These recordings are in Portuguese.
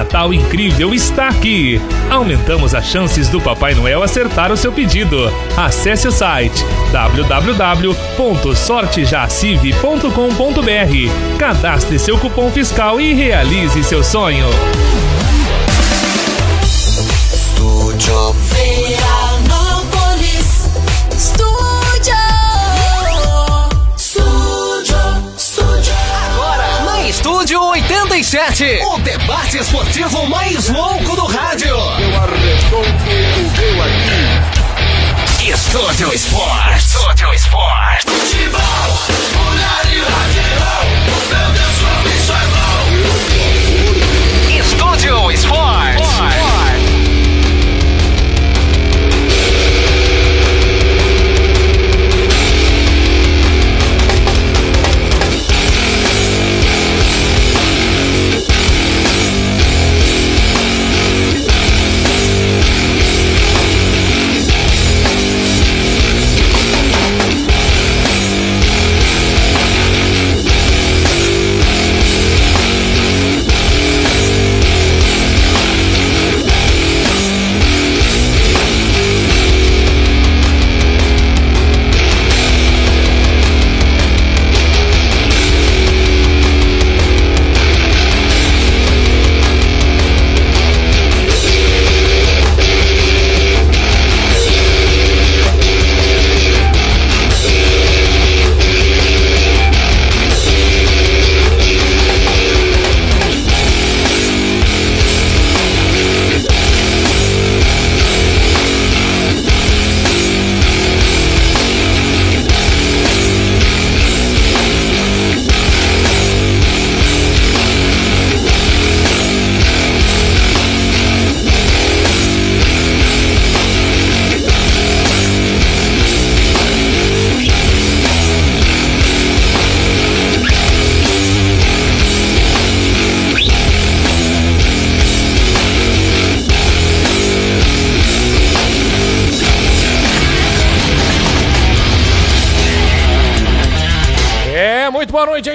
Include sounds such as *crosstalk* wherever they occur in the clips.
Natal incrível está aqui! Aumentamos as chances do Papai Noel acertar o seu pedido. Acesse o site www.sortejacive.com.br, cadastre seu cupom fiscal e realize seu sonho. Estúdio. Estúdio 87, o debate esportivo mais louco do rádio. Eu arredondo o meu aqui. Estúdio Esporte. Estúdio Esporte. Futebol, mulher e radical. Meu Deus, como isso é bom. Estúdio Esporte.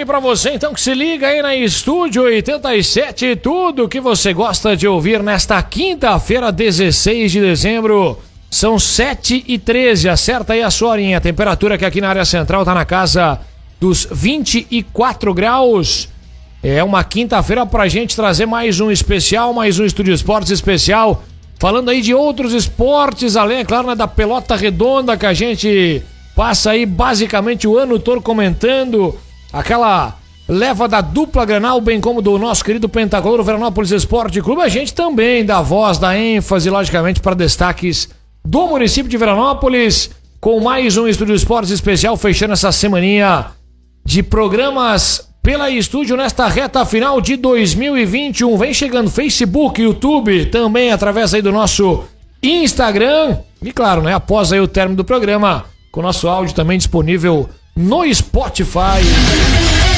Aí pra você, então que se liga aí na Estúdio 87, tudo que você gosta de ouvir nesta quinta-feira, 16 de dezembro. São 7 e 13, acerta aí a sua horinha. A temperatura que aqui na área central tá na casa dos 24 graus. É uma quinta-feira pra gente trazer mais um especial, mais um Estúdio Esportes especial. Falando aí de outros esportes, além, é claro, né, da pelota redonda que a gente passa aí basicamente o ano todo comentando. Aquela leva da dupla Granal, bem como do nosso querido Pentacolor Veranópolis Esporte Clube. A gente também dá voz, dá ênfase, logicamente, para destaques do município de Veranópolis. Com mais um Estúdio Esportes especial, fechando essa semaninha de programas pela estúdio nesta reta final de 2021. Vem chegando Facebook, YouTube, também através aí do nosso Instagram. E claro, né, após aí o término do programa, com o nosso áudio também disponível no Spotify.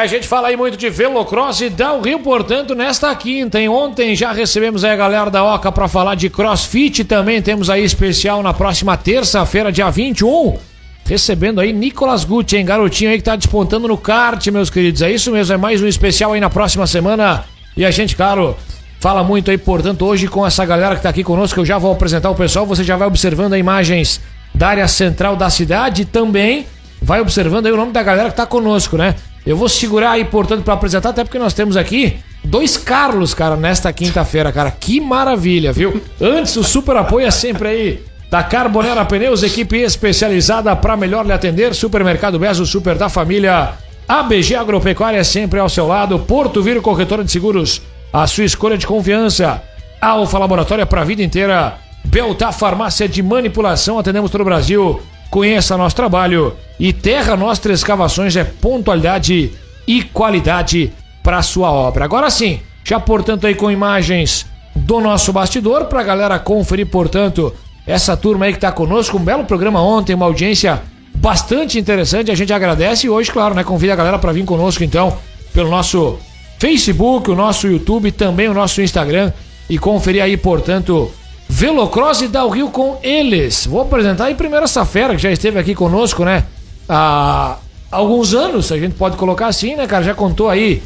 A gente fala aí muito de Velocross e Rio, portanto, nesta quinta. Em ontem já recebemos aí a galera da Oca para falar de CrossFit. Também temos aí especial na próxima terça-feira, dia 21. Recebendo aí Nicolas Gucci, hein? Garotinho aí que tá despontando no kart, meus queridos. É isso mesmo, é mais um especial aí na próxima semana. E a gente, claro, fala muito aí, portanto, hoje com essa galera que tá aqui conosco. Eu já vou apresentar o pessoal. Você já vai observando aí imagens da área central da cidade também vai observando aí o nome da galera que tá conosco, né? Eu vou segurar aí, portanto, para apresentar, até porque nós temos aqui dois Carlos, cara, nesta quinta-feira, cara. Que maravilha, viu? Antes, o super apoio é sempre aí da Carbonera Pneus, equipe especializada para melhor lhe atender. Supermercado Bezo, super da família. ABG Agropecuária é sempre ao seu lado. Porto Viro Corretora de Seguros, a sua escolha de confiança. Alfa Laboratória para a vida inteira. Beltar Farmácia de Manipulação, atendemos todo o Brasil. Conheça nosso trabalho. E Terra Nostra Escavações é pontualidade e qualidade para sua obra. Agora sim, já portanto aí com imagens do nosso bastidor para a galera conferir, portanto, essa turma aí que está conosco. Um belo programa ontem, uma audiência bastante interessante. A gente agradece e hoje, claro, né, convida a galera para vir conosco então pelo nosso Facebook, o nosso YouTube, também o nosso Instagram. E conferir aí, portanto, Velocross e Rio com eles. Vou apresentar aí primeiro essa fera que já esteve aqui conosco, né? Há alguns anos, a gente pode colocar assim, né, cara? Já contou aí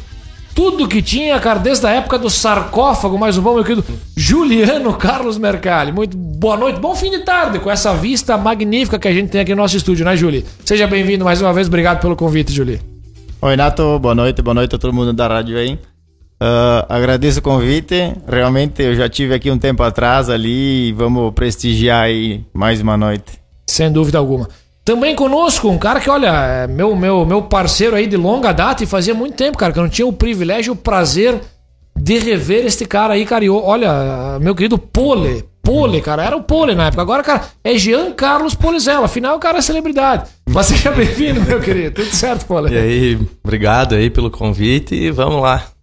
tudo que tinha, cara, desde a época do sarcófago, mais um bom, meu querido Juliano Carlos Mercalli. Muito boa noite, bom fim de tarde, com essa vista magnífica que a gente tem aqui no nosso estúdio, né, Juli? Seja bem-vindo mais uma vez, obrigado pelo convite, Juli. Oi, Nato, boa noite, boa noite a todo mundo da rádio aí. Uh, agradeço o convite. Realmente eu já tive aqui um tempo atrás ali e vamos prestigiar aí mais uma noite. Sem dúvida alguma. Também conosco um cara que, olha, é meu, meu, meu parceiro aí de longa data e fazia muito tempo, cara, que eu não tinha o privilégio, o prazer de rever este cara aí, cara. E, olha, meu querido Pole. Pole, cara, era o Pole na época. Agora, cara, é Jean Carlos Polizella. Afinal, o cara é celebridade. Mas seja bem-vindo, meu querido. Tudo certo, Pole? E aí, obrigado aí pelo convite e vamos lá.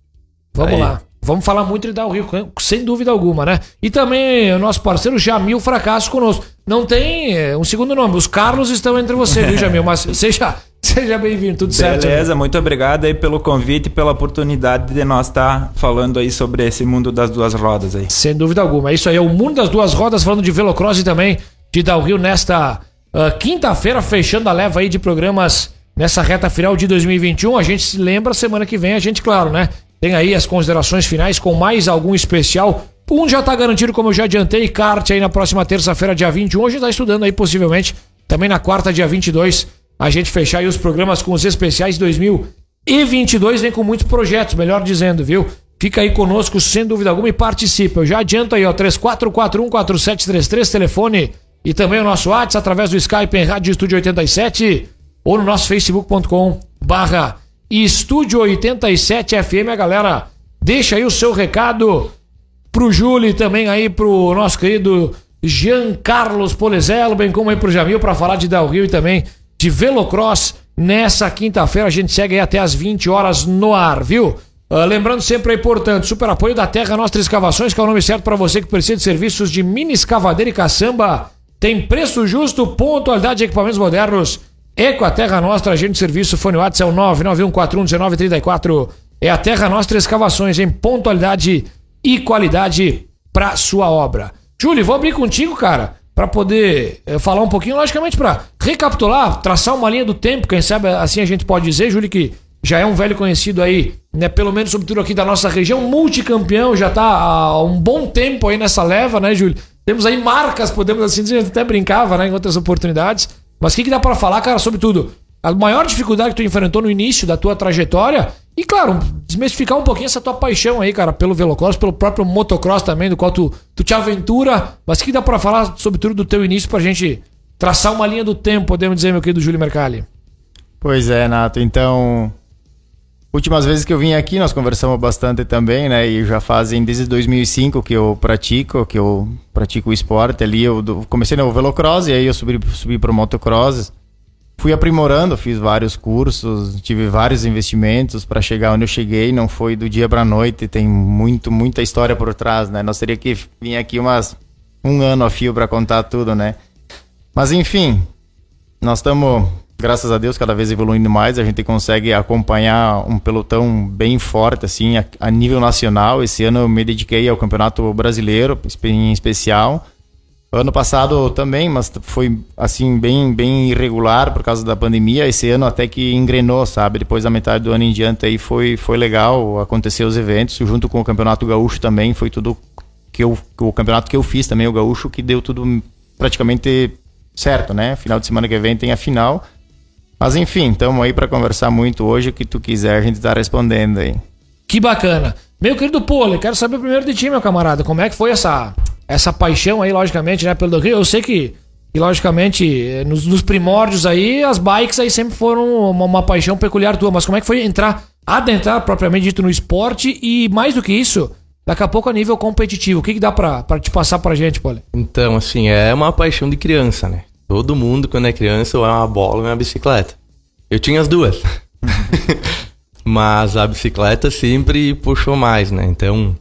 Vamos Aí. lá. Vamos falar muito de Dar Rio, sem dúvida alguma, né? E também o nosso parceiro Jamil Fracasso conosco. Não tem é, um segundo nome, os Carlos estão entre você, viu, Jamil? Mas *laughs* seja, seja bem-vindo, tudo certo. Jamil? Beleza, muito obrigado aí pelo convite e pela oportunidade de nós estar falando aí sobre esse mundo das duas rodas aí. Sem dúvida alguma. É isso aí, é o mundo das duas rodas, falando de Velocross e também de Dar Rio nesta ah, quinta-feira, fechando a leva aí de programas nessa reta final de 2021. A gente se lembra, semana que vem, a gente, claro, né? Tem aí as considerações finais com mais algum especial. Um já tá garantido, como eu já adiantei, kart aí na próxima terça-feira, dia 21. Hoje tá estudando aí, possivelmente, também na quarta, dia 22, a gente fechar aí os programas com os especiais 2022. Vem com muitos projetos, melhor dizendo, viu? Fica aí conosco, sem dúvida alguma, e participa. Eu já adianto aí, ó, 34414733, telefone e também o nosso WhatsApp através do Skype em Rádio Estúdio 87 ou no nosso facebook.com barra Estúdio 87 FM. A galera, deixa aí o seu recado pro Júlio e também aí pro nosso querido Jean Carlos Polizello, bem como aí pro Jamil para falar de Del Rio e também de Velocross. Nessa quinta-feira a gente segue aí até as 20 horas no ar, viu? Ah, lembrando sempre é importante, super apoio da Terra Nostra Escavações, que é o nome certo para você que precisa de serviços de mini escavadeira e caçamba. Tem preço justo, pontualidade e equipamentos modernos. É com a Terra Nostra, agente de serviço, fone WhatsApp é o 991411934. É a Terra Nostra Escavações em pontualidade e qualidade para sua obra. Júlio, vou abrir contigo, cara, para poder eh, falar um pouquinho, logicamente, para recapitular, traçar uma linha do tempo, quem sabe assim a gente pode dizer, Júlio, que já é um velho conhecido aí, né, pelo menos sobretudo aqui da nossa região, multicampeão, já tá há um bom tempo aí nessa leva, né, Júlio? Temos aí marcas, podemos assim dizer, até brincava, né, em outras oportunidades. Mas o que, que dá para falar, cara, sobre tudo? A maior dificuldade que tu enfrentou no início da tua trajetória e, claro, desmistificar um pouquinho essa tua paixão aí, cara, pelo velocross, pelo próprio motocross também, do qual tu, tu te aventura. Mas o que dá para falar sobre tudo do teu início pra gente traçar uma linha do tempo, podemos dizer, meu querido Júlio Mercalli? Pois é, Nato. Então, últimas vezes que eu vim aqui, nós conversamos bastante também, né? E já fazem desde 2005 que eu pratico, que eu pratico o esporte ali. Eu comecei no velocross e aí eu subi, subi pro motocross. Fui aprimorando, fiz vários cursos, tive vários investimentos para chegar onde eu cheguei. Não foi do dia para noite, tem muito, muita história por trás, né? Nós teria que vir aqui umas um ano a fio para contar tudo, né? Mas enfim, nós estamos, graças a Deus, cada vez evoluindo mais. A gente consegue acompanhar um pelotão bem forte, assim, a, a nível nacional. Esse ano eu me dediquei ao Campeonato Brasileiro, em especial. Ano passado também, mas foi, assim, bem, bem irregular por causa da pandemia. Esse ano até que engrenou, sabe? Depois da metade do ano em diante aí foi, foi legal. Aconteceu os eventos, junto com o Campeonato Gaúcho também. Foi tudo que eu, o campeonato que eu fiz também, o Gaúcho, que deu tudo praticamente certo, né? Final de semana que vem tem a final. Mas enfim, estamos aí para conversar muito hoje. O que tu quiser, a gente tá respondendo aí. Que bacana. Meu querido Pole, quero saber primeiro de ti, meu camarada. Como é que foi essa, essa paixão aí, logicamente, né, pelo Rio? Eu sei que, que logicamente, eh, nos, nos primórdios aí, as bikes aí sempre foram uma, uma paixão peculiar tua. Mas como é que foi entrar, adentrar propriamente dito no esporte e, mais do que isso, daqui a pouco a nível competitivo? O que, que dá pra, pra te passar pra gente, Pole? Então, assim, é uma paixão de criança, né? Todo mundo, quando é criança, ou é uma bola ou é uma bicicleta. Eu tinha as duas. *laughs* Mas a bicicleta sempre puxou mais, né? Então,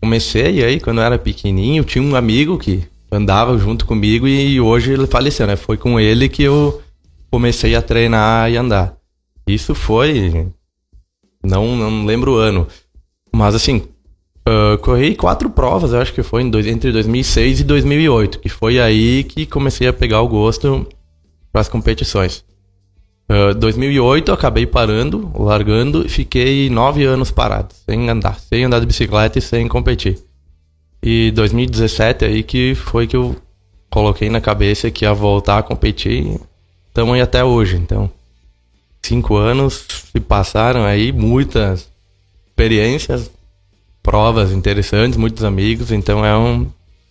comecei aí, quando eu era pequenininho, tinha um amigo que andava junto comigo e hoje ele faleceu, né? Foi com ele que eu comecei a treinar e andar. Isso foi Não, não lembro o ano. Mas assim, ah, corri quatro provas, eu acho que foi dois- entre 2006 e 2008, que foi aí que comecei a pegar o gosto para as competições. Uh, 2008 eu acabei parando, largando e fiquei nove anos parado, sem andar, sem andar de bicicleta e sem competir. E 2017 aí que foi que eu coloquei na cabeça que ia voltar a competir. e Tamo aí até hoje, então cinco anos se passaram aí, muitas experiências, provas interessantes, muitos amigos, então é um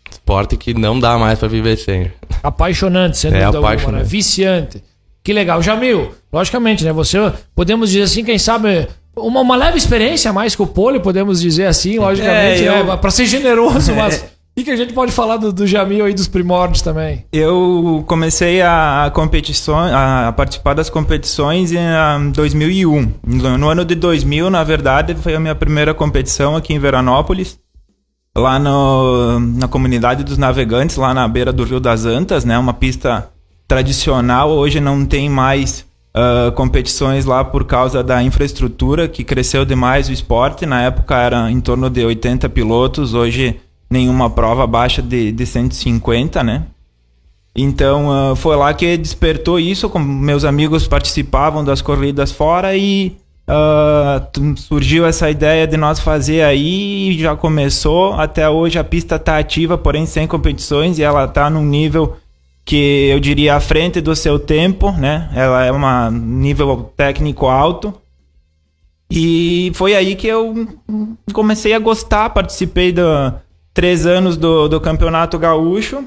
esporte que não dá mais para viver sem. Apaixonante, sem É dúvida alguma, apaixonante. né? Viciante. Que legal. Jamil, logicamente, né? Você, podemos dizer assim, quem sabe, uma, uma leve experiência mais que o pole, podemos dizer assim, logicamente, É, eu- né? Pra ser generoso, *laughs* mas... O que a gente pode falar do, do Jamil aí, dos primórdios também? Eu comecei a, competição, a participar das competições em ah, 2001. No, no ano de 2000, na verdade, foi a minha primeira competição aqui em Veranópolis, lá no, na comunidade dos navegantes, lá na beira do Rio das Antas, né? Uma pista tradicional. Hoje não tem mais ah, competições lá por causa da infraestrutura que cresceu demais o esporte. Na época era em torno de 80 pilotos, hoje nenhuma prova abaixo de, de 150, né? Então ah, foi lá que despertou isso. Como meus amigos participavam das corridas fora e t- surgiu essa ideia de nós fazer aí e já começou. Até hoje a pista está ativa, porém sem competições e ela está num nível que eu diria à frente do seu tempo, né? Ela é um nível técnico alto. E foi aí que eu comecei a gostar, participei do três anos do, do Campeonato Gaúcho,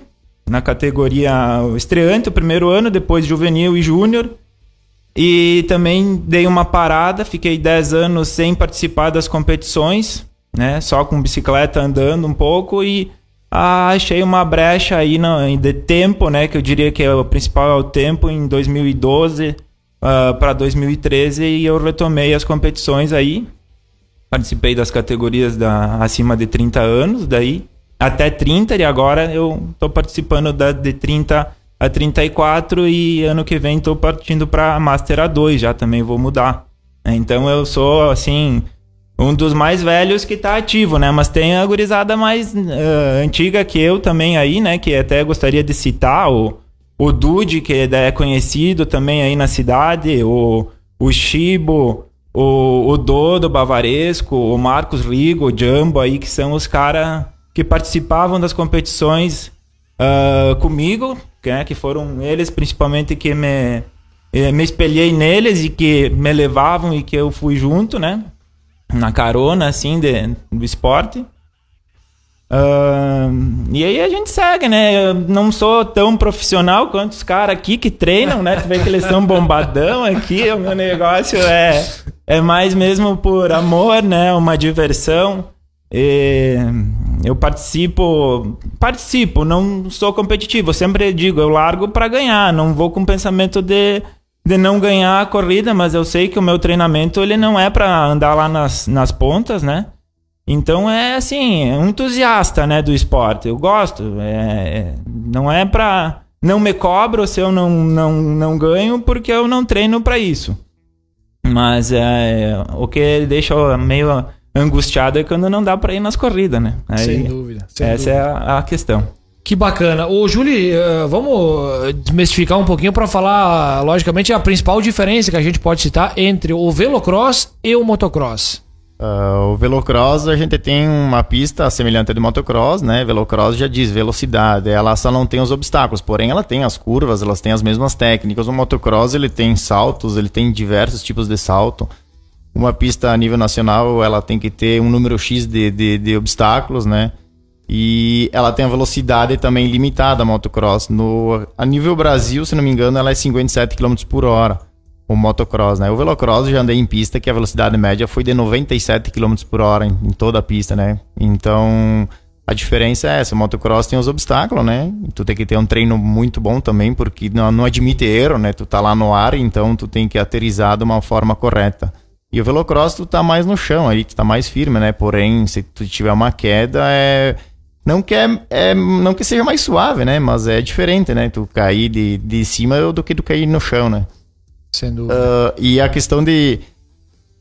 na categoria estreante, o primeiro ano, depois juvenil e júnior. E também dei uma parada, fiquei 10 anos sem participar das competições, né? Só com bicicleta andando um pouco e ah, achei uma brecha aí no, de tempo, né? Que eu diria que é o principal é o tempo em 2012 para 2013 e eu retomei as competições aí. Participei das categorias da, acima de 30 anos, daí até 30 e agora eu tô participando da de 30 a 34 e ano que vem tô partindo para Master A2, já também vou mudar. Então eu sou assim um dos mais velhos que tá ativo, né? Mas tem a gurizada mais eh, antiga que eu também aí, né? Que até gostaria de citar o, o Dude, que é conhecido também aí na cidade, o, o Chibo, o, o Dodo Bavaresco, o Marcos Rigo, o Jumbo aí, que são os caras que participavam das competições ah, comigo, né, que foram eles principalmente que me, eh, me espelhei neles e que me levavam e que eu fui junto, né? Na carona, assim, de, do esporte. Ah, e aí a gente segue, né? Eu não sou tão profissional quanto os caras aqui que treinam, né? Tu vê que eles são bombadão aqui. O meu negócio é, é mais mesmo por amor, né? Uma diversão. E eu participo, participo, não sou competitivo. Eu sempre digo, eu largo para ganhar. Não vou com o pensamento de, de não ganhar a corrida, mas eu sei que o meu treinamento ele não é para andar lá nas, nas pontas, né? Então é assim, é um entusiasta, né, do esporte. Eu gosto. É, é- não é pra. Não me cobro se eu não, não, não ganho, porque eu não treino pra isso. Mas é, o que deixa meio angustiado é quando não dá pra ir nas corridas, né? Aí, Sem dúvida. sem essa dúvida. é a, a questão. Que bacana. Ô, Júli, eh, vamos desmistificar um pouquinho para falar, logicamente, a principal diferença que a gente pode citar entre o velocross e o motocross. Ah, o velocross a gente tem uma pista semelhante de motocross, né? Velocross já diz velocidade, ela só não tem os obstáculos, porém ela tem as curvas, elas têm as mesmas técnicas. O motocross ele tem saltos, ele tem diversos tipos de salto. Uma pista a nível nacional ela tem que ter um número X de, de, de obstáculos, né? E ela tem a velocidade também limitada, a motocross. No, a nível Brasil, se não me engano, ela é 57 km por hora o motocross, né? O velocross eu já andei em pista que a velocidade média foi de 97 km por hora em, em toda a pista, né? Então, a diferença é essa, o motocross tem os obstáculos, né? Tu tem que ter um treino muito bom também, porque não, não admite erro, né? Tu tá lá no ar, então tu tem que aterrizar de uma forma correta. E o velocross tu tá mais no chão aí, tu tá mais firme, né? Porém, se tu tiver uma queda, é... Não que, é, é- não que seja mais suave, né? Mas é diferente, né? Tu cair de, de cima do que tu cair no chão, né? Sem dúvida. Ah, e a questão de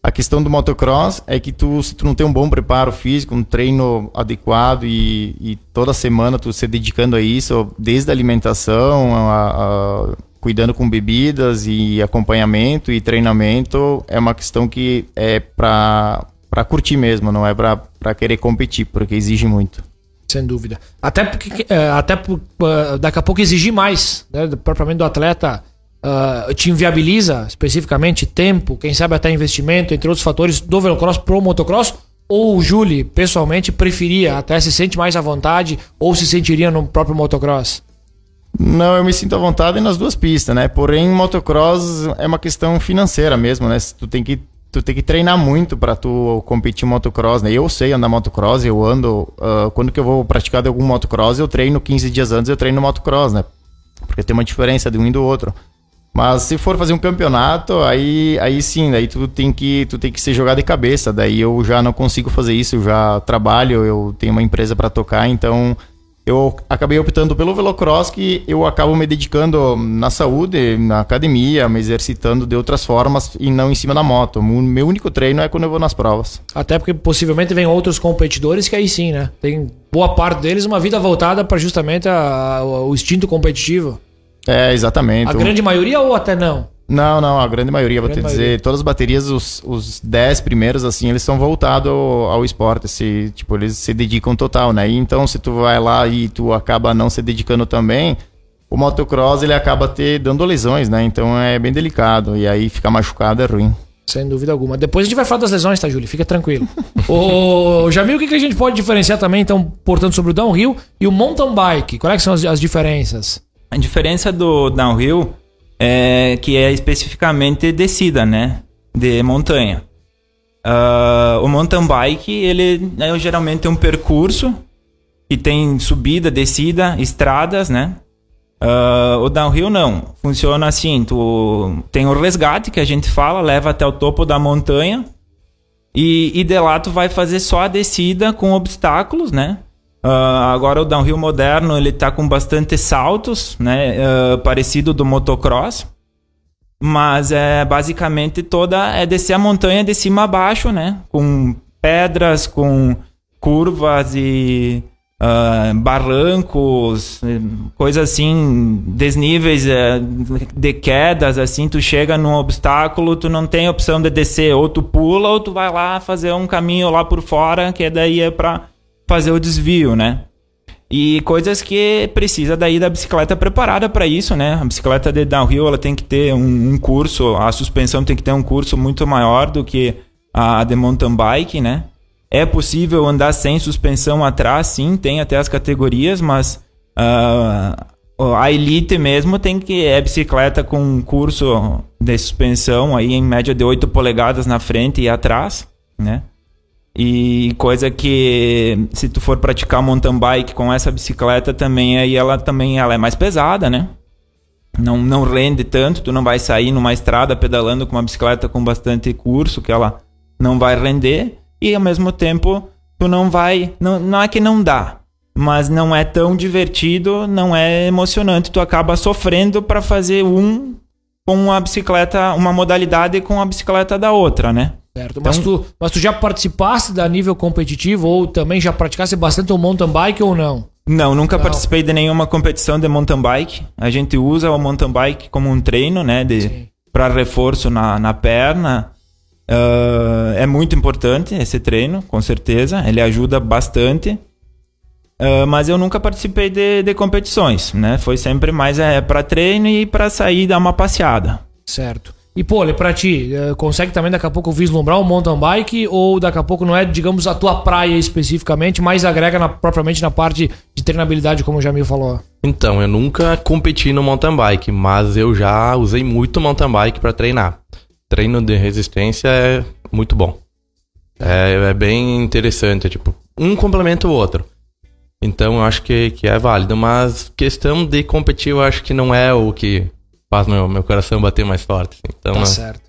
A questão do motocross é que tu, se tu não tem um bom preparo físico, um treino adequado e, e toda semana tu se dedicando a isso, desde a alimentação, a, a- cuidando com bebidas e acompanhamento e treinamento, é uma questão que é pra, pra curtir mesmo, não é pra querer competir, porque exige muito. Sem dúvida. Até porque é, até por, ah, daqui a pouco exigir mais, né, propriamente do atleta, ah, te inviabiliza especificamente tempo, quem sabe até investimento, entre outros fatores, do velocross pro motocross. Ou o Júlio, pessoalmente, preferia, até se sente mais à vontade, ou se sentiria no próprio motocross? Não, eu me sinto à vontade nas duas pistas, né? Porém, motocross é uma questão financeira mesmo, né? Tu tem que, tu tem que treinar muito para tu competir motocross, né? Eu sei andar motocross, eu ando... ah, quando que eu vou praticar de algum motocross, eu treino 15 dias antes, eu treino motocross, né? Porque tem uma diferença de um e do outro. Mas se for fazer um campeonato, aí, aí sim, daí tu tem que tu tem que ser jogado de cabeça. Daí eu já não consigo fazer isso, eu já trabalho, eu tenho uma empresa para tocar, então eu acabei optando pelo velocross que eu acabo me dedicando na saúde, na academia, me exercitando de outras formas e não em cima da moto. Meu único treino é quando eu vou nas provas. Até porque possivelmente vem outros competidores que aí sim, né? Tem boa parte deles uma vida voltada para justamente a- o instinto competitivo. É, exatamente. A grande maioria ou até não? Não, não, a grande maioria, vou Grande te dizer, maioria. todas as baterias, os, os 10 primeiros, assim, eles são voltados ao, ao esporte, se, tipo, eles se dedicam total, né? E então, se tu vai lá e tu acaba não se dedicando também, o motocross, ele acaba te dando lesões, né? Então é bem delicado, e aí ficar machucado é ruim. Sem dúvida alguma. Depois a gente vai falar das lesões, tá, Júlio? Fica tranquilo. *laughs* Ô, Jamil, o que, que a gente pode diferenciar também, então, portanto, sobre o downhill e o mountain bike? Quais é que são as, as diferenças? A diferença do downhill é que é especificamente descida, né? De montanha. Ah, o mountain bike, ele é geralmente um percurso que tem subida, descida, estradas, né? Ah, o downhill não. Funciona assim, tu tem o resgate que a gente fala, leva até o topo da montanha e, e de lá tu vai fazer só a descida com obstáculos, né? Ah, agora o downhill moderno ele tá com bastante saltos, né? Ah, parecido do motocross. Mas é basicamente toda é descer a montanha de cima a baixo, né? Com pedras, com curvas e ah, barrancos, coisas assim, desníveis eh, de quedas, assim, tu chega num obstáculo, tu não tem opção de descer, ou tu pula, ou tu vai lá fazer um caminho lá por fora, que daí é pra fazer o desvio, né? E coisas que precisa daí da bicicleta preparada para isso, né? A bicicleta de downhill ela tem que ter um, um curso, a suspensão tem que ter um curso muito maior do que a de mountain bike, né? É possível andar sem suspensão atrás, sim, tem até as categorias, mas ah, a elite mesmo tem que é bicicleta com um curso de suspensão aí em média de 8 polegadas na frente e atrás, né? E coisa que se tu for praticar mountain bike com essa bicicleta também aí ela também ela é mais pesada, né? Não, não rende tanto, tu não vai sair numa estrada pedalando com uma bicicleta com bastante curso que ela não vai render e ao mesmo tempo tu não vai, não, não é que não dá, mas não é tão divertido, não é emocionante, tu acaba sofrendo para fazer um com a bicicleta, uma modalidade com a bicicleta da outra, né? Certo. Mas, tu, mas tu já participasse da nível competitivo ou também já praticasse bastante o mountain bike ou não? Não, nunca Não. participei de nenhuma competição de mountain bike. A gente usa o mountain bike como um treino, né? Para reforço na, na perna. Ah, é muito importante esse treino, com certeza. Ele ajuda bastante. Ah, mas eu nunca participei de, de competições, né? Foi sempre mais é, para treino e para sair e dar uma passeada. Certo. E, pô, pra ti, eh, consegue também daqui a pouco vislumbrar o mountain bike ou daqui a pouco não é, digamos, a tua praia especificamente, mas agrega na- propriamente na parte de treinabilidade, como o Jamil falou? Então, eu nunca competi no mountain bike, mas eu já usei muito mountain bike para treinar. Treino de resistência é muito bom. É, é bem interessante, é tipo, um complementa o outro. Então, eu acho que, que é válido, mas questão de competir, eu acho que não é o que faz meu, meu coração bater mais forte. Então, Tá né? certo.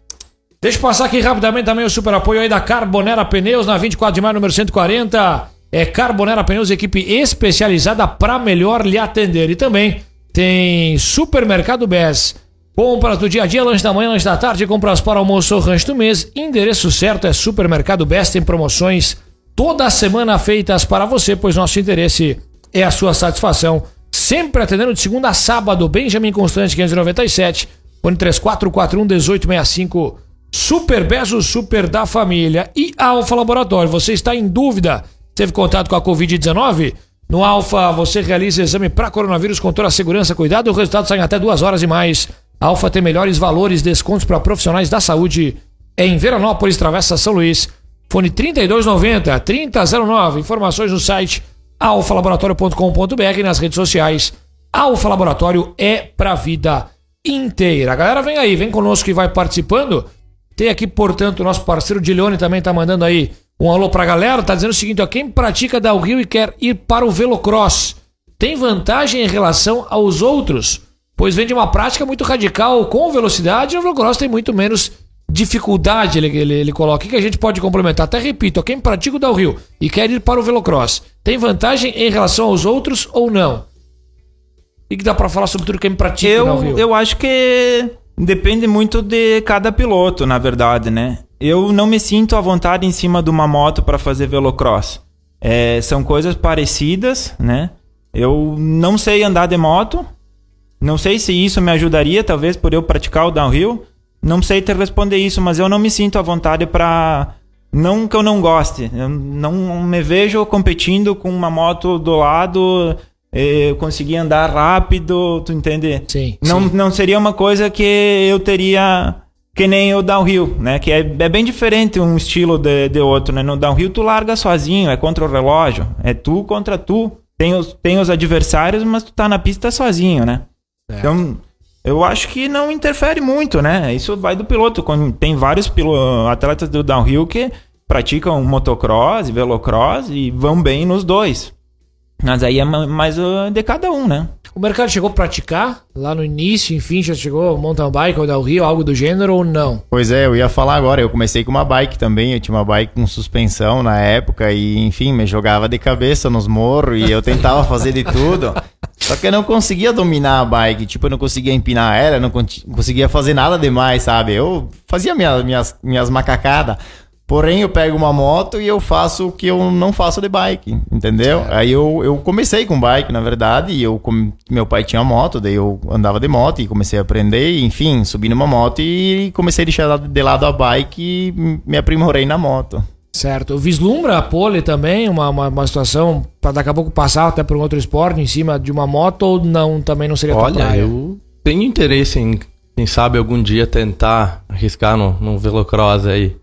Deixa eu passar aqui rapidamente também o super apoio aí da Carbonera Pneus na 24 de maio, número 140. É Carbonera Pneus, equipe especializada para melhor lhe atender. E também tem Supermercado BES. Compras do dia a dia, lanche da manhã, lanche da tarde, compras para almoço ou rancho do mês. Endereço certo é Supermercado Best em promoções toda semana feitas para você, pois nosso interesse é a sua satisfação. Sempre atendendo de segunda a sábado, Benjamin Constante 597, fone 3441 1865. Super Bezo, super da família. E Alfa Laboratório, você está em dúvida? Teve contato com a Covid-19? No Alfa, você realiza exame para coronavírus com toda a segurança, cuidado, o resultado sai em até duas horas e mais. Alfa tem melhores valores, descontos para profissionais da saúde em Veranópolis, Travessa São Luís. Fone 3290 3009. Informações no site alfalaboratório.com.br e nas redes sociais. Alfa Laboratório é pra vida inteira. A galera vem aí, vem conosco que vai participando. Tem aqui, portanto, o nosso parceiro Dilione também tá mandando aí um alô pra galera. Tá dizendo o seguinte, ó, quem pratica downhill e quer ir para o velocross, tem vantagem em relação aos outros? Pois vem de uma prática muito radical com velocidade e o velocross tem muito menos dificuldade, ele, ele, ele coloca. O que a gente pode complementar? Até repito, ó, quem pratica o downhill e quer ir para o velocross, tem vantagem em relação aos outros ou não? O que dá pra falar sobre tudo quem pratica o Eu, downhill? eu acho que depende muito de cada piloto, na verdade, né? Eu não me sinto à vontade em cima de uma moto para fazer velocross. É, são coisas parecidas, né? Eu não sei andar de moto. Não sei se isso me ajudaria, talvez, por eu praticar o downhill. Não sei te responder isso, mas eu não me sinto à vontade para não que eu não goste. Eu não me vejo competindo com uma moto do lado, eh, conseguir andar rápido, tu entende? Sim, Não, sim. não seria uma coisa que eu teria que nem o downhill, né? Que é, é bem diferente um estilo de, de outro, né? No downhill tu larga sozinho, é contra o relógio, é tu contra tu. Tem os, tem os adversários, mas tu tá na pista sozinho, né? Então, eu acho que não interfere muito, né? Isso vai do piloto. Tem vários atletas do downhill que praticam motocross e velocross e vão bem nos dois. Mas aí é ma- mais uh, de cada um, né? O mercado chegou a praticar lá no início, enfim, já chegou mountain bike ou downhill, algo do gênero ou não? Pois é, eu ia falar agora. Eu comecei com uma bike também. Eu tinha uma bike com suspensão na época e, enfim, me jogava de cabeça nos morros e eu tentava fazer de tudo. Só que eu não conseguia dominar a bike. Tipo, eu não conseguia empinar ela, não conseguia fazer nada demais, sabe? Eu fazia minha, minhas, minhas macacadas. Porém, eu pego uma moto e eu faço o que eu não faço de bike, entendeu? Aí eu, eu comecei com bike, na verdade, e eu meu pai tinha moto, daí eu andava de moto e comecei a aprender, e, enfim, subi numa moto e comecei a deixar de lado a bike e me aprimorei na moto. Certo. Vislumbra a pole também, uma, uma, uma situação para daqui a pouco passar até para um outro esporte em cima de uma moto ou não, também não seria Olha, eu tenho interesse em, quem sabe, algum dia tentar arriscar no, no velocross aí.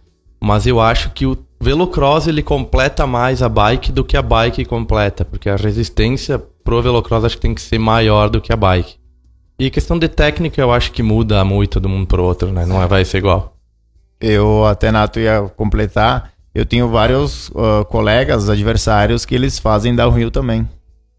Mas eu acho que o velocross ele completa mais a bike do que a bike completa, porque a resistência pro velocross acho que tem que ser maior do que a bike. E questão de técnica eu acho que muda muito de um pro outro, né? Não é, vai ser igual. Eu até, Nato, ia completar, eu tenho vários ah, colegas, adversários, que eles fazem downhill também.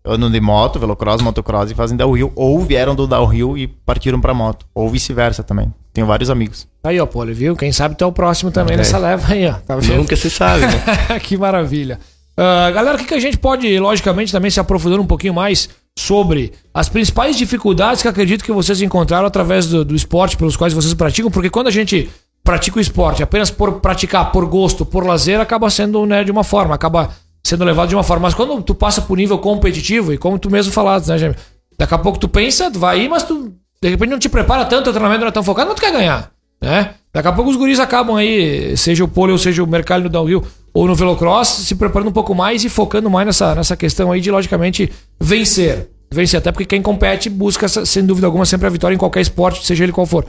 Andam de moto, velocross, motocross e fazem downhill, ou vieram do downhill e partiram pra moto, ou vice-versa também. Tenho vários amigos. Aí, ó, pole, viu? Quem sabe tu é o próximo também É. nessa leva aí, ó. Tá? Nunca se sabe, né? *laughs* que maravilha. Ah, galera, o que, que a gente pode, logicamente, também se aprofundando um pouquinho mais sobre as principais dificuldades que acredito que vocês encontraram através do, do esporte pelos quais vocês praticam, porque quando a gente pratica o esporte apenas por praticar, por gosto, por lazer, acaba sendo né, de uma forma, acaba sendo levado de uma forma. Mas quando tu passa pro nível competitivo, e como tu mesmo falaste, né, Gêmeo? Daqui a pouco tu pensa, tu vai ir, mas tu de repente não te prepara tanto, o treinamento não é tão focado, mas tu quer ganhar, né? Daqui a pouco os guris acabam aí, seja o pole ou seja o mercado no downhill ou no velocross, se preparando um pouco mais e focando mais nessa, nessa questão aí de, logicamente, vencer. Vencer, até porque quem compete busca, sem dúvida alguma, sempre a vitória em qualquer esporte, seja ele qual for.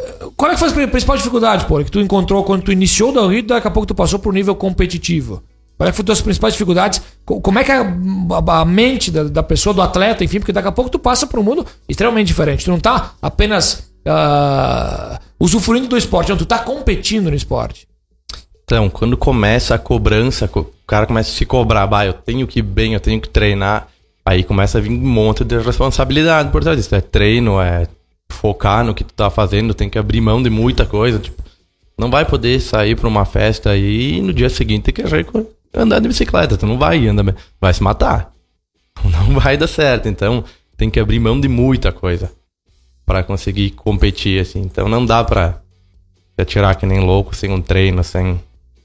Eh, Qual é que foi a principal dificuldade, pô, que tu encontrou quando tu iniciou o downhill e daqui a pouco tu passou pro nível competitivo? Qual é que foram as principais dificuldades? Co- Como é que a, a- a mente da, da pessoa, do atleta, enfim, porque daqui a pouco tu passa para um mundo extremamente diferente. Tu não tá apenas ah, usufruindo do esporte, não, tu tá competindo no esporte. Então, quando começa a cobrança, co- o cara começa a se cobrar, bah, eu tenho que ir bem, eu tenho que treinar, aí começa a vir um monte de responsabilidade por trás disso. É treino, é focar no que tu tá fazendo, tem que abrir mão de muita coisa. Tipo, não vai poder sair pra uma festa e no dia seguinte querer co- andar de bicicleta. Tu não vai andar, vai se matar. *laughs* Não vai dar certo. Então, tem que abrir mão de muita coisa. pra conseguir competir, assim. Então não dá pra se atirar que nem louco, sem um treino, sem...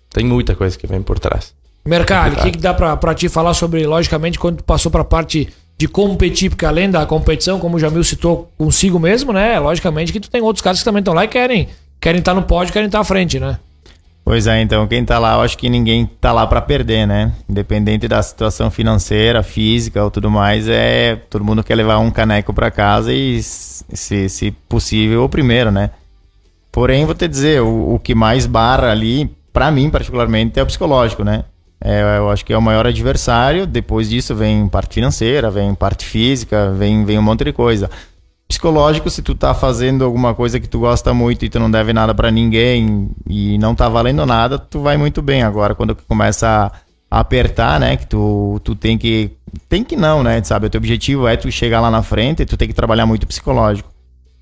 Tem muita coisa que vem por trás. Mercado, o que, que dá pra, pra ti falar sobre, logicamente, quando tu passou pra parte de competir, porque além da competição, como o Jamil citou consigo mesmo, né? Logicamente que tu tem outros caras que também estão lá e querem querem estar no pódio, querem estar à frente, né? Pois é, então quem tá lá, eu acho que ninguém tá lá pra perder, né? Independente da situação financeira, física ou tudo mais, é todo mundo quer levar um caneco pra casa e, se, se possível, o primeiro, né? Porém, vou te dizer, o, o que mais barra ali, pra mim particularmente, é o psicológico, né? É, eu acho que é o maior adversário. Depois disso vem parte financeira, vem parte física, vem, vem um monte de coisa. Psicológico, se tu tá fazendo alguma coisa que tu gosta muito e tu não deve nada para ninguém e não tá valendo nada, tu vai muito bem. Agora, quando começa a apertar, né, que tu, tu tem que... Tem que não, né, sabe? O teu objetivo é tu chegar lá na frente e tu tem que trabalhar muito psicológico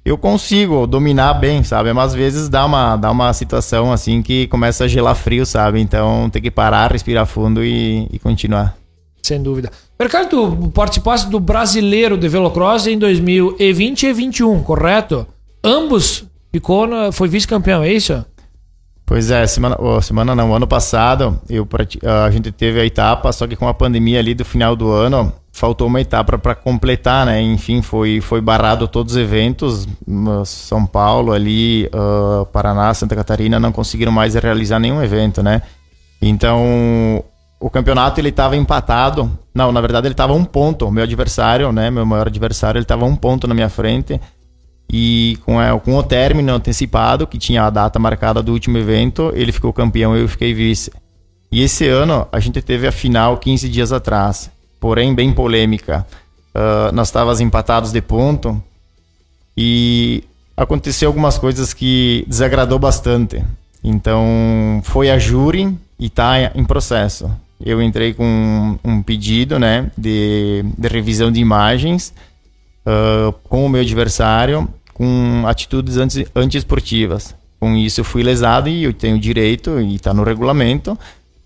eu consigo dominar bem, sabe? Mas às vezes dá uma, dá uma situação assim que começa a gelar frio, sabe? Então tem que parar, respirar fundo e, e continuar. Sem dúvida. Mercado, tu participaste do Brasileiro de Velocross em 2020 e 2021, correto? Ambos ficou foi vice-campeão, é isso? Pois é, semana, oh, semana não, ano passado eu, a gente teve a etapa, só que com a pandemia ali do final do ano, faltou uma etapa para completar, né? Enfim, foi, foi barrado todos os eventos. São Paulo, ali, uh, Paraná, Santa Catarina não conseguiram mais realizar nenhum evento, né? Então, o campeonato ele estava empatado. Não, na verdade ele estava um ponto. O meu adversário, né? Meu maior adversário, ele estava um ponto na minha frente. E com, é, com o término antecipado, que tinha a data marcada do último evento, ele ficou campeão e eu fiquei vice. E esse ano a gente teve a final 15 dias atrás porém bem polêmica. Uh, nós estávamos empatados de ponto e aconteceu algumas coisas que desagradou bastante. Então foi a júri e está em processo. Eu entrei com um pedido né, de, de revisão de imagens uh, com o meu adversário com atitudes anti, antiesportivas. Com isso eu fui lesado e eu tenho direito e está no regulamento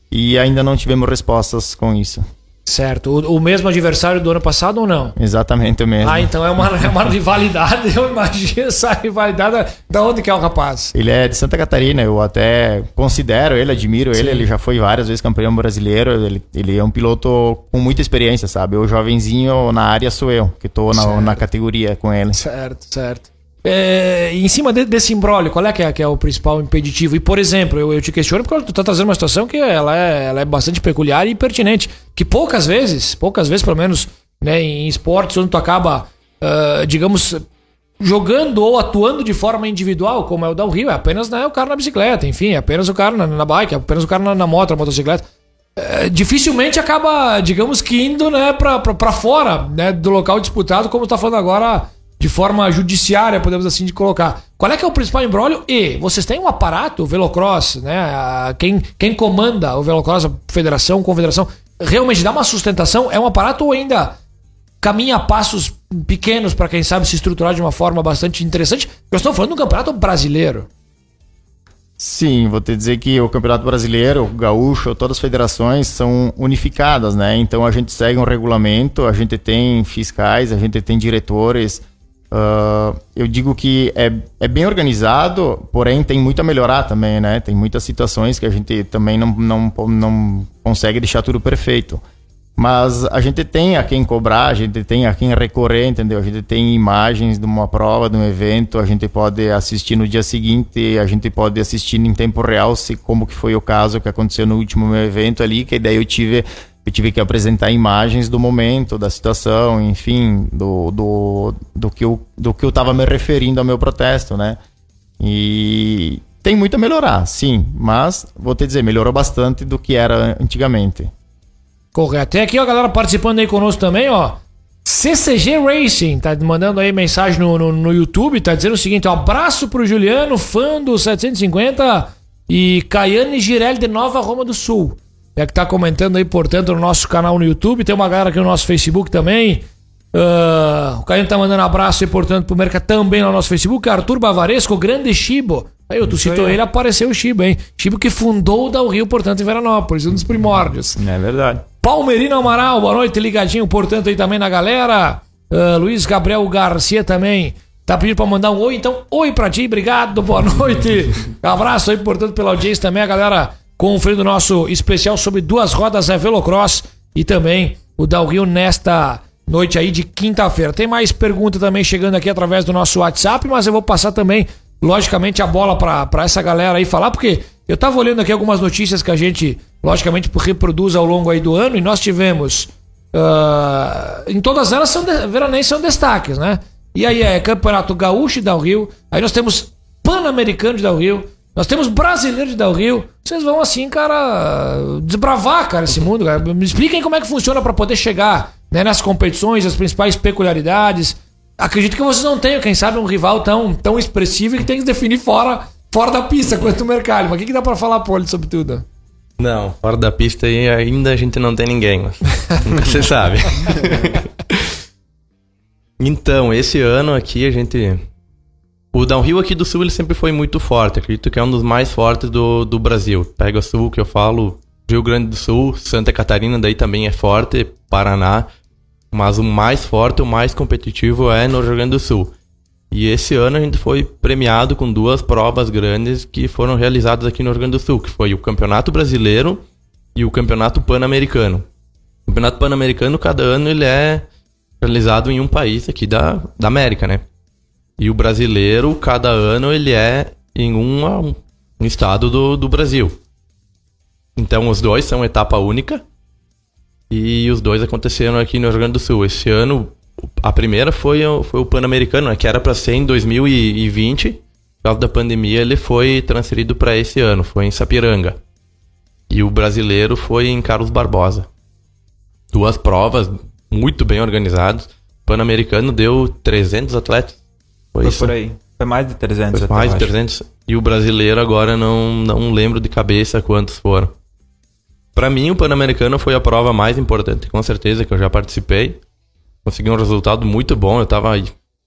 e ainda não tivemos respostas com isso. Certo. O, o, mesmo adversário do ano passado ou não? Exatamente o mesmo. Ah, então é uma, é uma rivalidade. *laughs* Eu imagino essa rivalidade. Da onde que é o rapaz? Ele é de Santa Catarina. Eu até considero ele, admiro Sim. ele. Ele já foi várias vezes campeão brasileiro. Ele, ele é um piloto com muita experiência, sabe? O jovenzinho na área sou eu, que estou na, na categoria com ele. Certo, certo. É, em cima de, desse embrólio, qual é que, é que é o principal impeditivo? E, por exemplo, eu, eu te questiono porque tu tá trazendo uma situação que ela é, ela é bastante peculiar e pertinente. Que poucas vezes, poucas vezes, pelo menos, né, em esportes onde tu acaba, uh, digamos, jogando ou atuando de forma individual, como é o da Rio, é apenas né, o cara na bicicleta, enfim, é apenas o cara na, na bike, é apenas o cara na, na moto, na motocicleta. É, dificilmente acaba, digamos que indo né, pra fora né, do local disputado, como tá falando agora de forma judiciária, podemos assim de colocar. Qual é que é o principal embrólio? E vocês têm um aparato, o Velocross, né? Quem, quem comanda o Velocross, a federação, confederação, realmente dá uma sustentação? É um aparato ou ainda caminha a passos pequenos para quem sabe se estruturar de uma forma bastante interessante? Eu estou falando um campeonato brasileiro. Sim, vou te dizer que o Campeonato Brasileiro, o Gaúcho, todas as federações são unificadas, né? Então a gente segue um regulamento, a gente tem fiscais, a gente tem diretores, Uh, eu digo que é, é bem organizado, porém tem muito a melhorar também, né? Tem muitas situações que a gente também não, não, não consegue deixar tudo perfeito. Mas a gente tem a quem cobrar, a gente tem a quem recorrer, entendeu? A gente tem imagens de uma prova, de um evento, a gente pode assistir no dia seguinte, a gente pode assistir em tempo real, se como que foi o caso que aconteceu no último meu evento ali, que daí eu tive eu tive que apresentar imagens do momento, da situação, enfim, do, do, do que eu do que eu estava me referindo ao meu protesto, né? E tem muito a melhorar, sim, mas vou te dizer, melhorou bastante do que era antigamente. Correto. Tem aqui a galera participando aí conosco também, ó. CCG Racing, tá mandando aí mensagem no, no, no YouTube, tá dizendo o seguinte: ó, abraço pro Juliano, fã do 750 e Caiane Girelli de Nova Roma do Sul é que tá comentando aí, portanto, no nosso canal no YouTube. Tem uma galera aqui no nosso Facebook também. Uh, o Caio tá mandando abraço aí, portanto, pro Merca também no nosso Facebook. Arthur Bavaresco, grande Chibo. Aí, tu citou aí. ele, apareceu o Chibo, hein? Chibo que fundou o Dal Rio, portanto, em Veranópolis, um dos primórdios. É verdade. Palmerino Amaral, boa noite, ligadinho, portanto, aí também na galera. Uh, Luiz Gabriel Garcia também Tá pedindo pra mandar um oi, então oi pra ti, obrigado, boa *laughs* noite. Abraço aí, portanto, pela audiência também, a galera conferindo o nosso especial sobre duas rodas é Velocross e também o Dal Rio nesta noite aí de quinta-feira. Tem mais pergunta também chegando aqui através do nosso WhatsApp, mas eu vou passar também, logicamente, a bola pra essa galera aí falar, porque eu tava olhando aqui algumas notícias que a gente, logicamente, reproduz ao longo aí do ano e nós tivemos. ah, em todas elas são de, são destaques, né? E aí é Campeonato Gaúcho de Dal Rio, aí nós temos Pan-Americano de Dal Rio, nós temos Brasileiro de Dal Rio. Vocês vão assim, cara, desbravar, cara, esse mundo, cara. Me expliquem como é que funciona pra poder chegar né, nas competições, as principais peculiaridades. Acredito que vocês não tenham, quem sabe, um rival tão, tão expressivo e que tem que definir fora, fora da pista quanto o mercado. Mas o que, que dá pra falar, Poli, sobre tudo? Não, fora da pista ainda a gente não tem ninguém, mas *laughs* nunca você sabe. *laughs* então, esse ano aqui a gente. O downhill aqui do sul ele sempre foi muito forte. Acredito que é um dos mais fortes do, do Brasil. Pega sul que eu falo, Rio Grande do Sul, Santa Catarina, daí também é forte, Paraná. Mas o mais forte, o mais competitivo é no Rio Grande do Sul. E esse ano a gente foi premiado com duas provas grandes que foram realizadas aqui no Rio Grande do Sul, que foi o Campeonato Brasileiro e o Campeonato Pan-Americano. O Campeonato Pan-Americano, cada ano, ele é realizado em um país aqui da, da América, né? E o brasileiro, cada ano, ele é em uma, um estado do, do Brasil. Então, os dois são etapa única. E os dois aconteceram aqui no Rio Grande do Sul. Esse ano, a primeira foi, foi o Pan-Americano, né, que era para ser em 2020. Por causa da pandemia, ele foi transferido para esse ano, foi em Sapiranga. E o brasileiro foi em Carlos Barbosa. Duas provas muito bem organizadas. Pan-Americano deu 300 atletas. Foi, Foi por aí. Foi mais de 300. Foi mais de acho. 300. E o brasileiro agora não, não lembro de cabeça quantos foram. Pra mim, o Pan-Americano foi a prova mais importante, com certeza, que eu já participei. Consegui um resultado muito bom. Eu tava.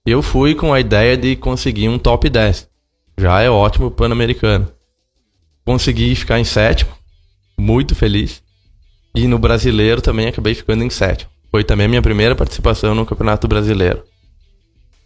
Eu fui com a ideia de conseguir um top 10. Já é ótimo o Pan-Americano. Consegui ficar em sétimo. Muito feliz. E no brasileiro também acabei ficando em sétimo. Foi também a minha primeira participação no Campeonato Brasileiro.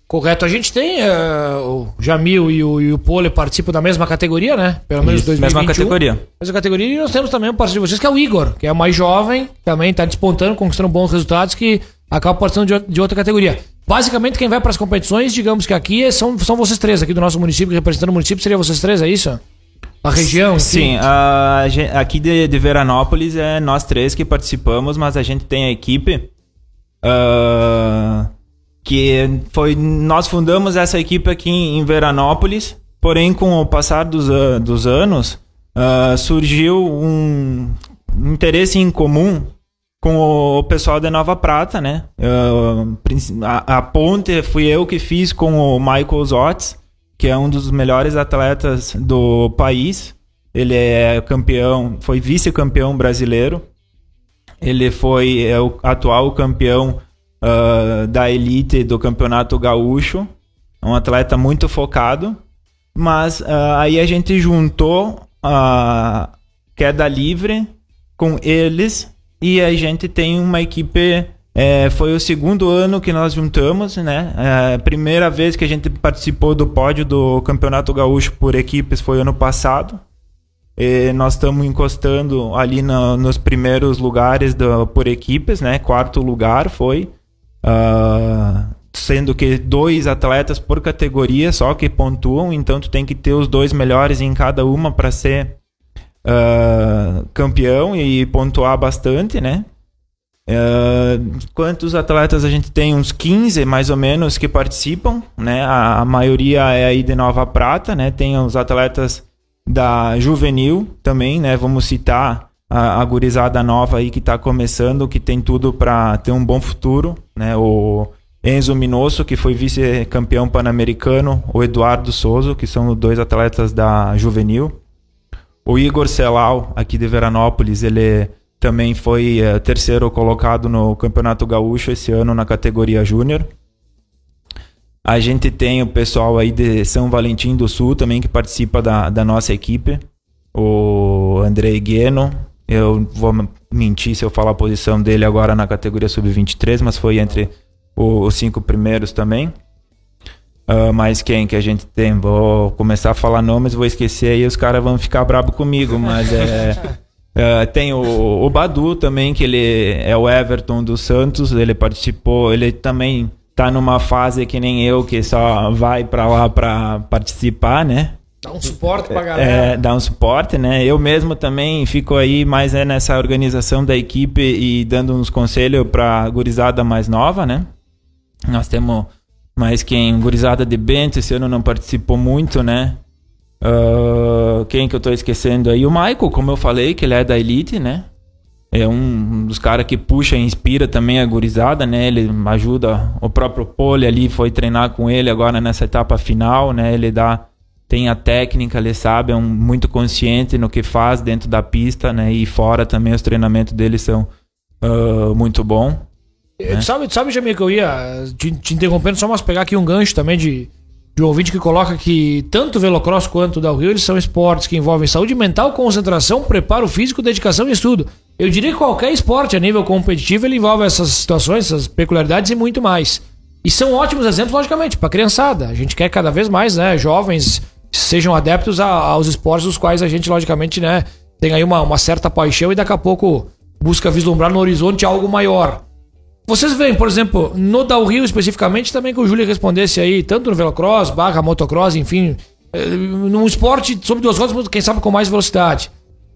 Correto. A gente tem eh, o Jamil e o, e o Pole participam da mesma categoria, né? Pelo menos Isso, 2021. mesma categoria. Mesma categoria. E nós temos também um parceiro de vocês, que é o Igor, que é o mais jovem, também está despontando, conquistando bons resultados, que acaba participando de, de outra categoria. Basicamente, quem vai para as competições, digamos que aqui é- são, são vocês três, aqui do nosso município, representando o município, seria vocês três, é isso? A região? Sim, a aqui de, de Veranópolis é nós três que participamos, mas a gente tem a equipe ah, que foi nós fundamos essa equipe aqui em Veranópolis, porém com o passar dos, dos anos ah, surgiu um interesse em comum com o pessoal de Nova Prata, né? Princi- a, a ponte fui eu que fiz com o Michael Zotz, que é um dos melhores atletas do país. Ele é campeão, foi vice-campeão brasileiro. Ele foi é, o atual campeão ah, da elite do Campeonato Gaúcho. É um atleta muito focado. Mas ah, aí a gente juntou a queda livre com eles e a gente tem uma equipe. é, foi o segundo ano que nós juntamos, né? É, primeira vez que a gente participou do pódio do Campeonato Gaúcho por equipes foi ano passado. E nós estamos encostando ali na- nos primeiros lugares do- por equipes, né? Quarto lugar foi. Ah, sendo que dois atletas por categoria só que pontuam, então tu tem que ter os dois melhores em cada uma para ser ah, campeão e pontuar bastante, né? Ah, quantos atletas a gente tem? Uns 15 mais ou menos que participam, né? A, a maioria é aí de Nova Prata, né? Tem os atletas da juvenil também, né? Vamos citar a, a gurizada nova aí que está começando, que tem tudo para ter um bom futuro, né? O Enzo Minosso, que foi vice-campeão pan-americano, o Eduardo Souza, que são dois atletas da juvenil. O Igor Celal, aqui de Veranópolis, ele também foi eh, terceiro colocado no Campeonato Gaúcho esse ano na categoria Júnior. A gente tem o pessoal aí de São Valentim do Sul também que participa da, da nossa equipe. O Andrei Gueno. Eu vou mentir se eu falar a posição dele agora na categoria sub-23, mas foi entre os cinco primeiros também. Ah, mas quem que a gente tem? Vou começar a falar nomes, vou esquecer aí os caras vão ficar brabo comigo, mas é. *laughs* ah, tem o, o Badu também, que ele é o Everton do Santos, ele participou, ele também tá numa fase que nem eu, que só vai pra lá pra participar, né? Dá um suporte pra galera. É, dar um suporte, né? Eu mesmo também fico aí mais é, nessa organização da equipe e dando uns conselhos pra gurizada mais nova, né? Nós temos mais quem? Gurizada de Bento, esse ano não participou muito, né? Ah, quem que eu tô esquecendo aí? O Michael, como eu falei, que ele é da Elite, né? É um dos caras que puxa e inspira também a gurizada, né? Ele ajuda o próprio Pole ali, foi treinar com ele agora nessa etapa final, né? Ele dá tem a técnica, ele sabe, é um, muito consciente no que faz dentro da pista, né? E fora também os treinamentos dele são ah, muito bom. Tu Sabe, sabe, Jamil, que eu ia te, te interrompendo só mas pegar aqui um gancho também de, de um ouvinte que coloca que tanto o Velocross quanto o Downhill eles são esportes que envolvem saúde mental, concentração, preparo físico, dedicação e estudo. Eu diria que qualquer esporte a nível competitivo ele envolve essas situações, essas peculiaridades e muito mais. E são ótimos exemplos, logicamente, para criançada. A gente quer cada vez mais, né, jovens sejam adeptos a- aos esportes dos quais a gente, logicamente, né, tem aí uma, uma certa paixão e daqui a pouco busca vislumbrar no horizonte algo maior. Vocês veem, por exemplo, no downhill especificamente, também que o Júlio respondesse aí, tanto no velocross, barra motocross, enfim, eh, num esporte sobre duas rodas, quem sabe com mais velocidade.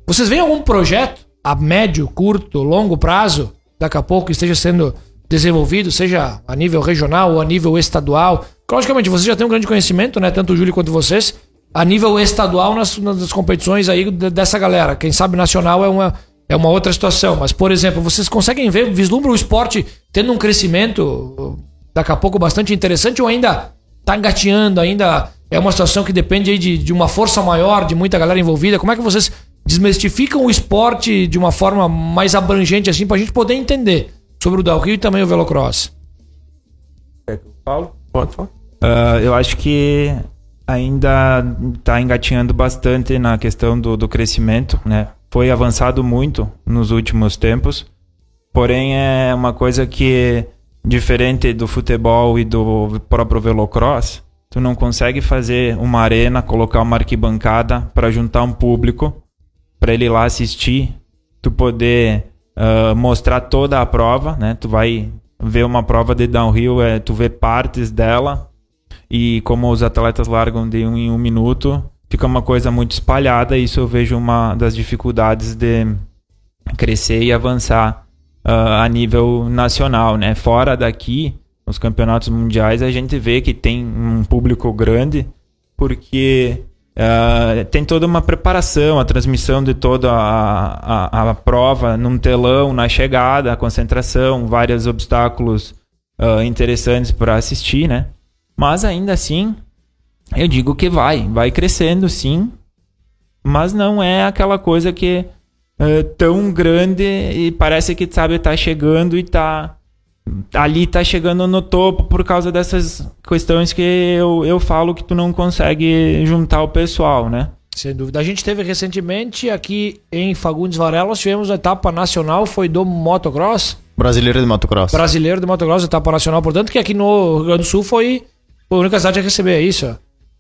Vocês veem algum projeto a médio, curto, longo prazo, daqui a pouco esteja sendo desenvolvido, seja a nível regional ou a nível estadual? Logicamente, vocês já têm um grande conhecimento, né? Tanto o Júlio quanto vocês, a nível estadual nas, nas competições aí de- dessa galera. Quem sabe nacional é uma, é uma outra situação. Mas, por exemplo, vocês conseguem ver, vislumbram o esporte tendo um crescimento uh, daqui a pouco bastante interessante ou ainda tá engateando, ainda é uma situação que depende aí de, de uma força maior, de muita galera envolvida? Como é que vocês desmistificam o esporte de uma forma mais abrangente assim pra gente poder entender sobre o downhill e também o velocross? Paulo? Pode falar. Ah, eu acho que ainda está engatinhando bastante na questão do, do crescimento, né? Foi avançado muito nos últimos tempos, porém é uma coisa que diferente do futebol e do próprio velocross, tu não consegue fazer uma arena, colocar uma arquibancada para juntar um público para ele ir lá assistir, tu poder ah, mostrar toda a prova, né? Tu vai ver uma prova de downhill, é, tu vê partes dela e como os atletas largam de um em um minuto, fica uma coisa muito espalhada. E isso eu vejo uma das dificuldades de crescer e avançar ah, a nível nacional, né? Fora daqui, nos campeonatos mundiais, a gente vê que tem um público grande, porque ah, tem toda uma preparação, a transmissão de toda a, a, a prova num telão, na chegada, a concentração, vários obstáculos ah, interessantes para assistir, né? Mas ainda assim, eu digo que vai, vai crescendo sim, mas não é aquela coisa que é tão grande e parece que sabe tá chegando e tá ali tá chegando no topo por causa dessas questões que eu, eu falo que tu não consegue juntar o pessoal, né? Sem dúvida. A gente teve recentemente aqui em Fagundes Varela, nós tivemos a etapa nacional, foi do motocross, Brasileiro de motocross. brasileiro de motocross, etapa nacional, portanto, que aqui no Rio Grande do Sul foi a única cidade a receber, é isso?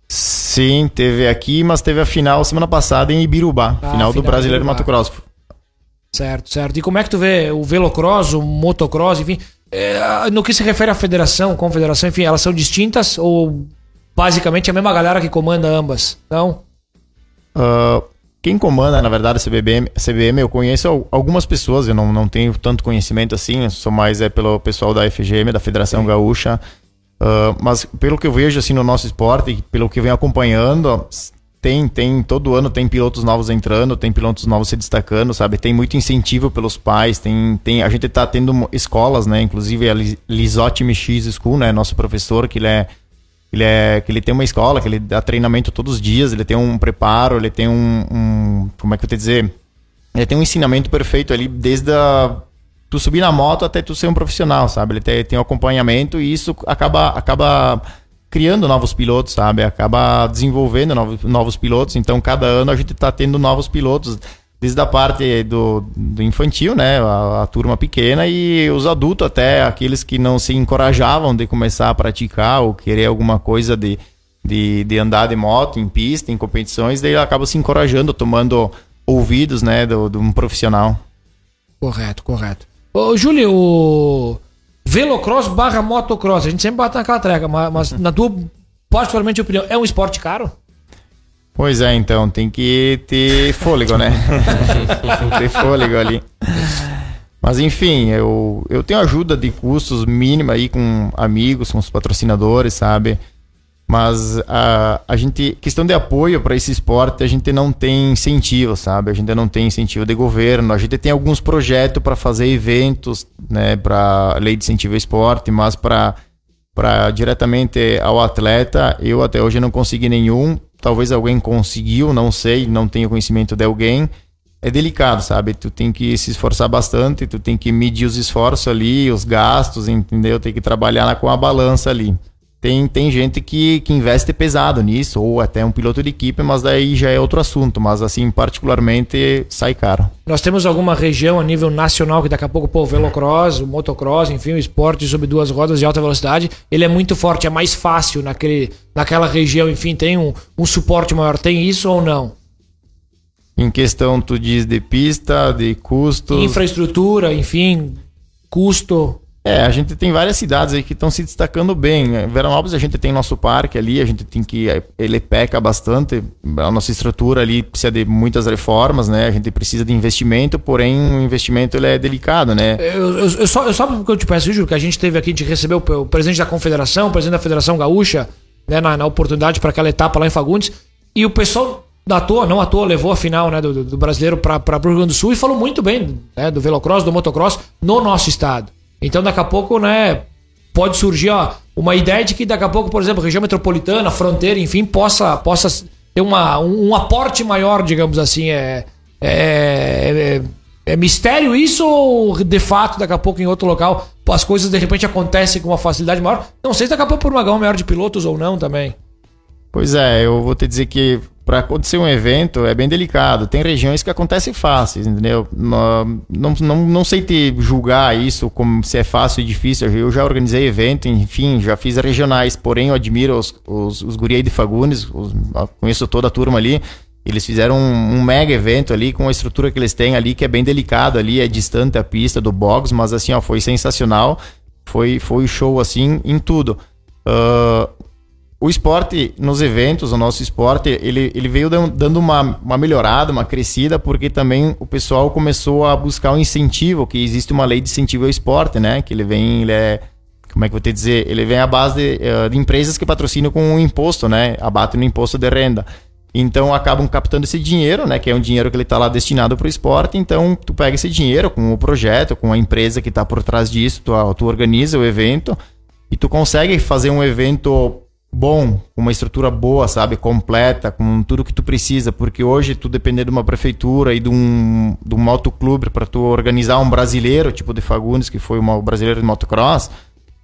Sim, teve aqui, mas teve a final semana passada em Ibirubá. Ah, final do Brasileiro de. Motocross. Certo, certo. E como é que tu vê o velocross, o motocross, enfim, é, no que se refere à federação, confederação, enfim, elas são distintas ou basicamente a mesma galera que comanda ambas? Não? Ah, quem comanda, na verdade, a CBM, CBM, eu conheço al- algumas pessoas, eu não, não tenho tanto conhecimento assim, sou mais é pelo pessoal da FGM, da Federação Gaúcha. Ah, mas pelo que eu vejo assim no nosso esporte, e pelo que eu venho acompanhando, tem, tem, todo ano tem pilotos novos entrando, tem pilotos novos se destacando, sabe? Tem muito incentivo pelos pais, tem, tem a gente tá tendo escolas, né? Inclusive a Lis- Lisotti MX School, né? Nosso professor, que ele é ele é que ele tem uma escola, que ele dá treinamento todos os dias, ele tem um preparo, ele tem um, um como é que eu te dizer? Ele tem um ensinamento perfeito ali desde a, tu subir na moto até tu ser um profissional, sabe? Ele tem, tem um acompanhamento e isso acaba acaba criando novos pilotos, sabe? Acaba desenvolvendo novos, novos pilotos. Então cada ano a gente tá tendo novos pilotos. desde a parte do, do infantil, né, a, a turma pequena e os adultos até aqueles que não se encorajavam de começar a praticar ou querer alguma coisa de, de, de andar de moto em pista, em competições, daí acaba se encorajando, tomando ouvidos, né, do, de um profissional. Correto, correto. Ô, Júlio, o velocross barra motocross, a gente sempre bate naquela treca, mas, mas na tua particularmente opinião, é um esporte caro? Pois é, então, tem que ter fôlego, né? tem que ter fôlego ali. Mas enfim, eu, eu tenho ajuda de custos mínima aí com amigos, com os patrocinadores, sabe? Mas a, a gente, questão de apoio para esse esporte, a gente não tem incentivo, sabe? A gente não tem incentivo de governo. A gente tem alguns projetos para fazer eventos, né, para lei de incentivo ao esporte, mas para para diretamente ao atleta, eu até hoje não consegui nenhum. Talvez alguém conseguiu, não sei, não tenho conhecimento de alguém. É delicado, sabe? Tu tem que se esforçar bastante, tu tem que medir os esforços ali, os gastos, entendeu? Tem que trabalhar com a balança ali. Tem, tem gente que, que investe pesado nisso, ou até um piloto de equipe, mas daí já é outro assunto. Mas assim, particularmente, sai caro. Nós temos alguma região a nível nacional que daqui a pouco, pô, o velocross, o motocross, enfim, o esporte sobre duas rodas de alta velocidade, ele é muito forte, é mais fácil naquele, naquela região, enfim, tem um, um suporte maior. Tem isso ou não? Em questão, tu diz de pista, de custos. Infraestrutura, enfim, custo. É, a gente tem várias cidades aí que estão se destacando bem. Em Veranópolis a gente tem nosso parque ali, a gente tem que. Ele peca bastante. A nossa estrutura ali precisa de muitas reformas, né? A gente precisa de investimento, porém o investimento ele é delicado, né? Eu, eu, eu só, eu só porque eu te peço, Júlio, que a gente teve aqui, recebeu o, o presidente da confederação, o presidente da Federação Gaúcha, né, na, na oportunidade para aquela etapa lá em Fagundes, e o pessoal da toa, não à toa, levou a final né, do, do brasileiro para o Rio Grande do Sul e falou muito bem né, do velocross, do motocross no nosso estado. Então, daqui a pouco, né, pode surgir ó, uma ideia de que daqui a pouco, por exemplo, região metropolitana, fronteira, enfim, possa, possa ter uma, um, um aporte maior, digamos assim. É, é, é, é mistério isso ou de fato, daqui a pouco, em outro local, as coisas de repente acontecem com uma facilidade maior? Não sei se daqui a pouco por uma gama maior de pilotos ou não também. Pois é, eu vou te dizer que para acontecer um evento é bem delicado. Tem regiões que acontecem fáceis, entendeu? Não, não, não sei te julgar isso como se é fácil e difícil. Eu já organizei evento, enfim, já fiz regionais, porém eu admiro os, os, os guri de Fagundes, os, conheço toda a turma ali. Eles fizeram um, um, mega evento ali com a estrutura que eles têm ali, que é bem delicado ali, é distante a pista do box, mas assim, ó, foi sensacional. Foi, foi show assim em tudo. Uh, o esporte, nos eventos, o nosso esporte, ele, ele veio dando uma, uma melhorada, uma crescida, porque também o pessoal começou a buscar um incentivo, que existe uma lei de incentivo ao esporte, né? Que ele vem, ele é, como é que eu vou te dizer? Ele vem à base de, eh, de empresas que patrocinam com um imposto, né? Abatem no imposto de renda. Então acabam captando esse dinheiro, né? Que é um dinheiro que ele está lá destinado para o esporte. Então tu pega esse dinheiro com o projeto, com a empresa que está por trás disso, tu, tu organiza o evento e tu consegue fazer um evento bom, uma estrutura boa, sabe, completa, com tudo que tu precisa, porque hoje tu depender de uma prefeitura e de um, de um motoclube para tu organizar um brasileiro, tipo de Fagundes, que foi o brasileiro de motocross,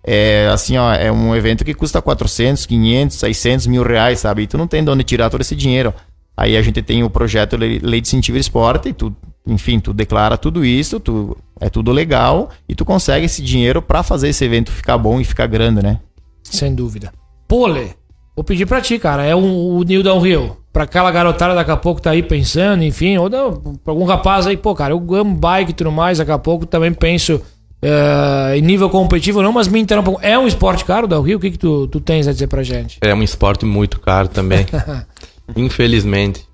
é assim, ó, é um evento que custa 400, 500, 600 mil reais, sabe, e tu não tem de onde tirar todo esse dinheiro. Aí a gente tem o projeto Lei de Incentivo Esporte, e tu, enfim, tu declara tudo isso, tu, é tudo legal, e tu consegue esse dinheiro para fazer esse evento ficar bom e ficar grande, né? Sem dúvida. Pole, vou pedir pra ti, cara. É um, o New Downhill. Pra aquela garotada daqui a pouco tá aí pensando, enfim, ou não, pra algum rapaz aí, pô, cara, eu amo bike e tudo mais, daqui a pouco também penso uh, em nível competitivo, não, mas me interrompa. É um esporte caro, Downhill? O que, que tu, tu tens a dizer pra gente? É um esporte muito caro também. *laughs* Infelizmente.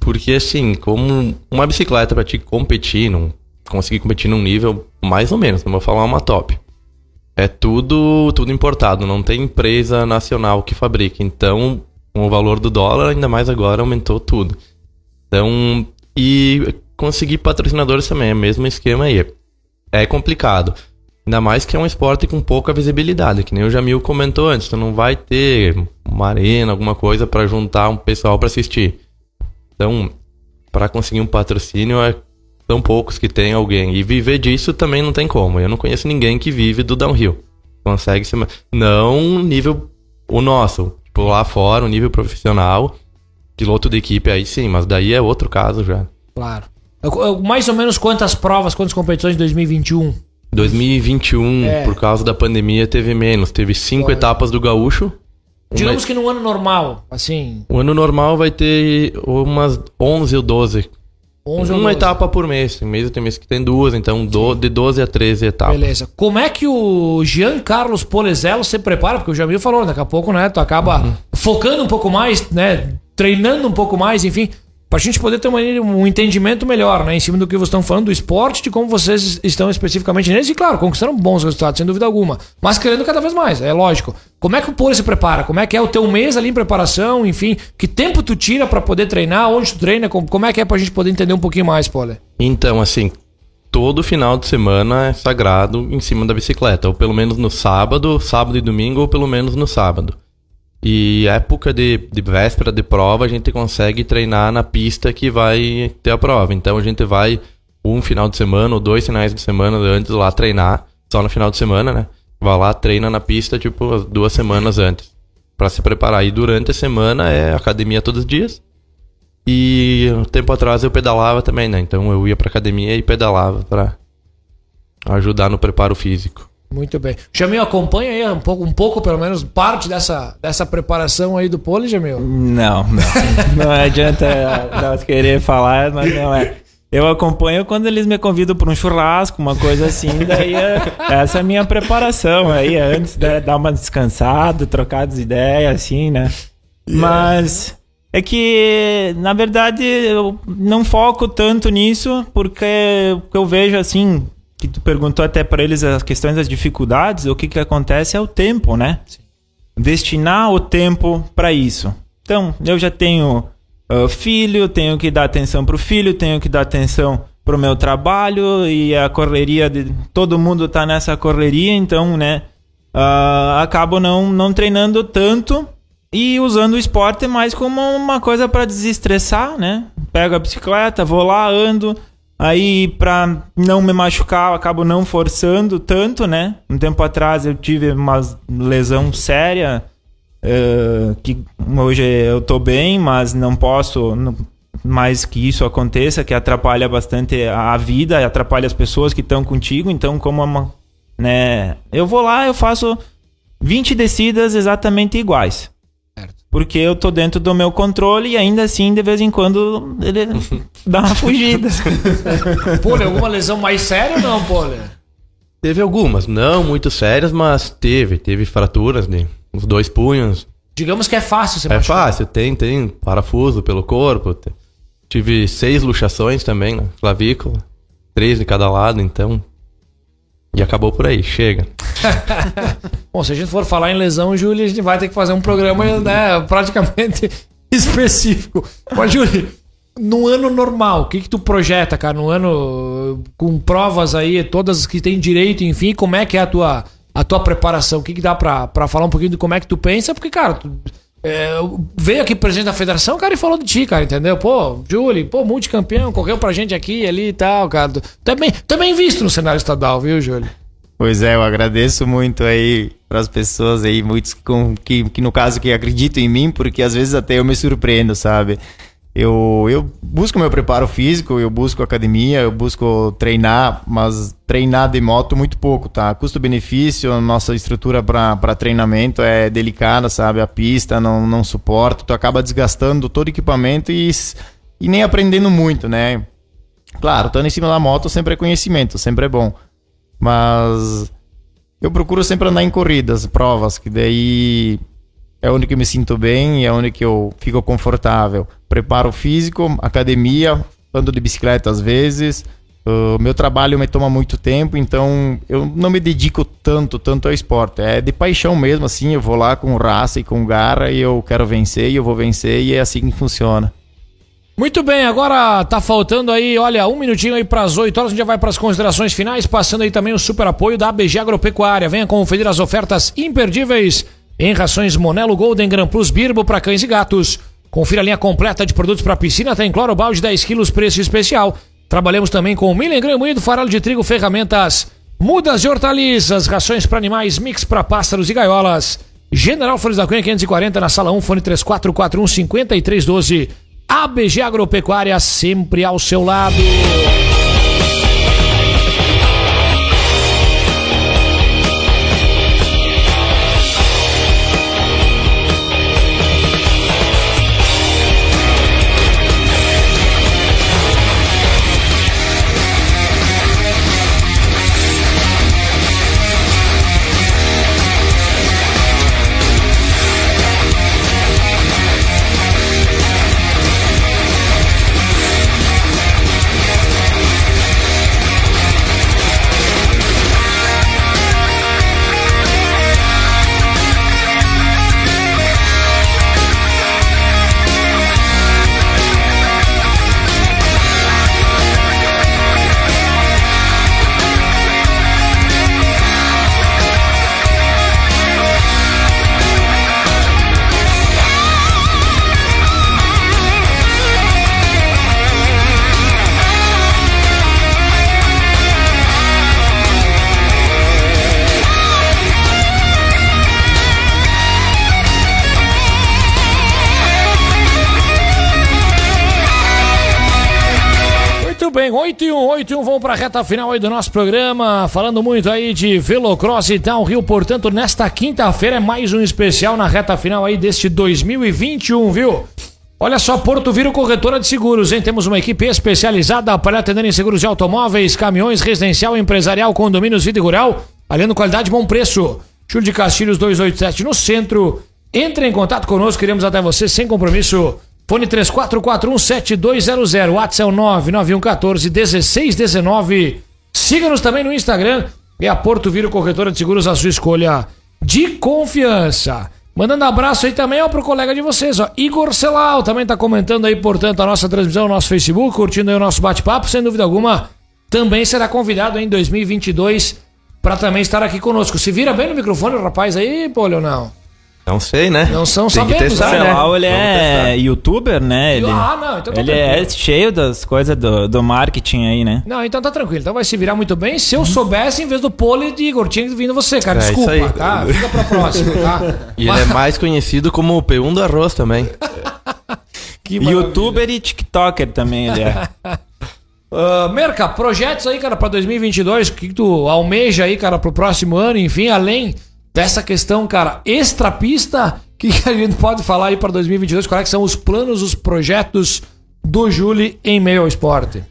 Porque, assim, como uma bicicleta pra te competir, não conseguir competir num nível mais ou menos, não vou falar uma top é tudo, tudo importado, não tem empresa nacional que fabrique. Então, o valor do dólar, ainda mais agora, aumentou tudo. Então, e conseguir patrocinadores também, é o mesmo esquema aí. É complicado. Ainda mais que é um esporte com pouca visibilidade, que nem o Jamil comentou antes, tu não vai ter uma arena, alguma coisa para juntar um pessoal para assistir. Então, para conseguir um patrocínio é são poucos que tem alguém. E viver disso também não tem como. Eu não conheço ninguém que vive do downhill. Consegue ser. Não nível o nosso. Tipo, lá fora, o nível profissional. Piloto de equipe aí sim, mas daí é outro caso já. Claro. Mais ou menos quantas provas, quantas competições em 2021? 2021, É. por causa da pandemia, teve menos. Teve cinco etapas do Gaúcho. Digamos Uma- que no ano normal, assim, O ano normal vai ter umas 11 ou 12. 11 ou Uma 12. etapa por mês. Tem mês, tem mês que tem duas, então do, de 12 a 13 etapas. Beleza. Como é que o Jean Carlos Polizello se prepara? Porque o Jamil falou, daqui a pouco, né? Tu acaba Uhum. focando um pouco mais, né? Treinando um pouco mais, enfim. Pra gente poder ter um entendimento melhor, né? Em cima do que vocês estão falando do esporte, de como vocês estão especificamente neles. E claro, conquistando bons resultados, sem dúvida alguma. Mas querendo cada vez mais, é lógico. Como é que o Poli se prepara? Como é que é o teu mês ali em preparação? Enfim, que tempo tu tira pra poder treinar? Onde tu treina? Como, é que é pra gente poder entender um pouquinho mais, Poli? Então, assim, todo final de semana é sagrado em cima da bicicleta. Ou pelo menos no sábado, sábado e domingo, ou pelo menos no sábado. E época de, de véspera de prova, a gente consegue treinar na pista que vai ter a prova. Então a gente vai um final de semana ou dois finais de semana antes lá treinar, só no final de semana, né? Vai lá, treina na pista, tipo, as duas semanas antes, Pra se preparar. E durante a semana é academia todos os dias. E um tempo atrás eu pedalava também, né? Então eu ia pra academia e pedalava pra ajudar no preparo físico. Muito bem. Jamil, acompanha aí um pouco, um pouco, pelo menos, parte dessa, dessa preparação aí do pole, Jamil. Não, não. *laughs* Não adianta nós querer falar, mas não é. Eu acompanho quando eles me convidam para um churrasco, uma coisa assim, daí é, essa é a minha preparação aí, é antes de dar uma descansada, trocar as ideias, assim, né? Mas é que, na verdade, eu não foco tanto nisso, porque eu vejo, assim, que tu perguntou até para eles as questões das dificuldades, o que que acontece é o tempo, né? destinar o tempo para isso. Então, eu já tenho ah, filho, tenho que dar atenção pro filho, tenho que dar atenção pro meu trabalho e a correria de todo mundo tá nessa correria, então, né, ah, acabo não não treinando tanto e usando o esporte mais como uma coisa para desestressar, né? Pego a bicicleta, vou lá, ando, Aí, pra não me machucar, eu acabo não forçando tanto, né? Um tempo atrás eu tive uma lesão séria, eh, que hoje eu tô bem, mas não posso não- mais que isso aconteça, que atrapalha bastante a a vida, atrapalha as pessoas que estão contigo. Então, como é uma, né? Eu vou lá, eu faço 20 descidas exatamente iguais. Porque eu tô dentro do meu controle e ainda assim, de vez em quando, ele *laughs* dá uma fugida. *laughs* Pole, alguma lesão mais séria ou não, Pole? Teve algumas, não muito sérias, mas teve. Teve fraturas de uns dois punhos. Digamos que é fácil você É machucar. fácil, tem, tem parafuso pelo corpo. Tive seis luxações também na clavícula. Três de cada lado, então. E acabou por aí, chega. *laughs* Bom, se a gente for falar em lesão, Júlio, a gente vai ter que fazer um programa né, praticamente *laughs* específico. Mas, Júlio, no ano normal, o que, que tu projeta, cara? No ano com provas aí, todas que tem direito, enfim, como é que é a tua, a tua preparação? O que, que dá pra, pra falar um pouquinho de como é que tu pensa? Porque, cara, tu, é, veio aqui presidente da federação, cara, e falou de ti, cara, entendeu? Pô, Júlio, pô, multicampeão, correu pra gente aqui ali e tal, cara. É bem visto no cenário estadual, viu, Júlio? Pois é, eu agradeço muito aí para as pessoas aí, muitos com, que, que no caso que acreditam em mim, porque às vezes até eu me surpreendo, sabe? Eu, eu busco meu preparo físico, eu busco academia, eu busco treinar, mas treinar de moto muito pouco, tá? Custo-benefício, nossa estrutura para treinamento é delicada, sabe? A pista não, não suporta, tu acaba desgastando todo o equipamento e, e nem aprendendo muito, né? Claro, estando em cima da moto sempre é conhecimento, sempre é bom. Mas eu procuro sempre andar em corridas, provas, que daí é onde que me sinto bem e é onde que eu fico confortável. Preparo físico, academia, ando de bicicleta às vezes. O meu trabalho me toma muito tempo, então eu não me dedico tanto, tanto ao esporte. É de paixão mesmo, assim, eu vou lá com raça e com garra e eu quero vencer e eu vou vencer e é assim que funciona. Muito bem, agora tá faltando aí, olha, um minutinho aí pras 8 horas, a gente já vai pras considerações finais, passando aí também o super apoio da ABG Agropecuária. Venha conferir as ofertas imperdíveis em rações Monelo Golden Gran Plus Birbo para cães e gatos. Confira a linha completa de produtos para piscina, tem cloro balde 10 quilos, preço especial. Trabalhamos também com milho em grão moído, farelo de trigo, ferramentas, mudas de hortaliças, rações para animais, mix para pássaros e gaiolas. General Flores da Cunha 540 na sala 1, fone 3441 5312. ABG Agropecuária sempre ao seu lado. 8 e 1, 8 e 1, vamos para a reta final aí do nosso programa, falando muito aí de Velocross e Downhill, portanto, nesta quinta-feira é mais um especial na reta final aí deste 2021, viu? Olha só, Porto Viro Corretora de Seguros, hein? Temos uma equipe especializada para atender em seguros de automóveis, caminhões, residencial, empresarial, condomínios, vida e rural, além qualidade e bom preço. Júlio de Castilhos 287 no centro. Entre em contato conosco, queremos até você sem compromisso. Fone 34417200, WhatsApp é o 991141619. Siga-nos também no Instagram, é a Porto Viro Corretora de Seguros, a sua escolha de confiança. Mandando abraço aí também ó, pro colega de vocês, ó, Igor Celal, também tá comentando aí, portanto, a nossa transmissão no nosso Facebook, curtindo aí o nosso bate-papo, sem dúvida alguma, também será convidado em 2022 para também estar aqui conosco. Se vira bem no microfone, o rapaz aí, pô, Leonão. Não sei, né? Não são Tem que sabemos, testar, né? né? Ele Vamos é testar. youtuber, né? Ele, Ah, não, então tá ele é tranquilo. cheio das coisas do, do marketing aí, né? Não, então tá tranquilo. Então vai se virar muito bem. Se eu soubesse, em vez do pole de Igor, tinha vindo você, cara. É, Desculpa, isso aí. tá? Fica pra próxima, tá? *laughs* E ele é mais conhecido como o P1 do arroz também. *laughs* Que. Youtuber e TikToker também ele é. *laughs* Ah, Merca, projetos aí, cara, pra 2022, o que, que tu almeja aí, cara, pro próximo ano, enfim, além dessa questão, cara, extrapista, o que, que a gente pode falar aí pra 2022? Quais é são os planos, os projetos do Júlio em meio ao esporte?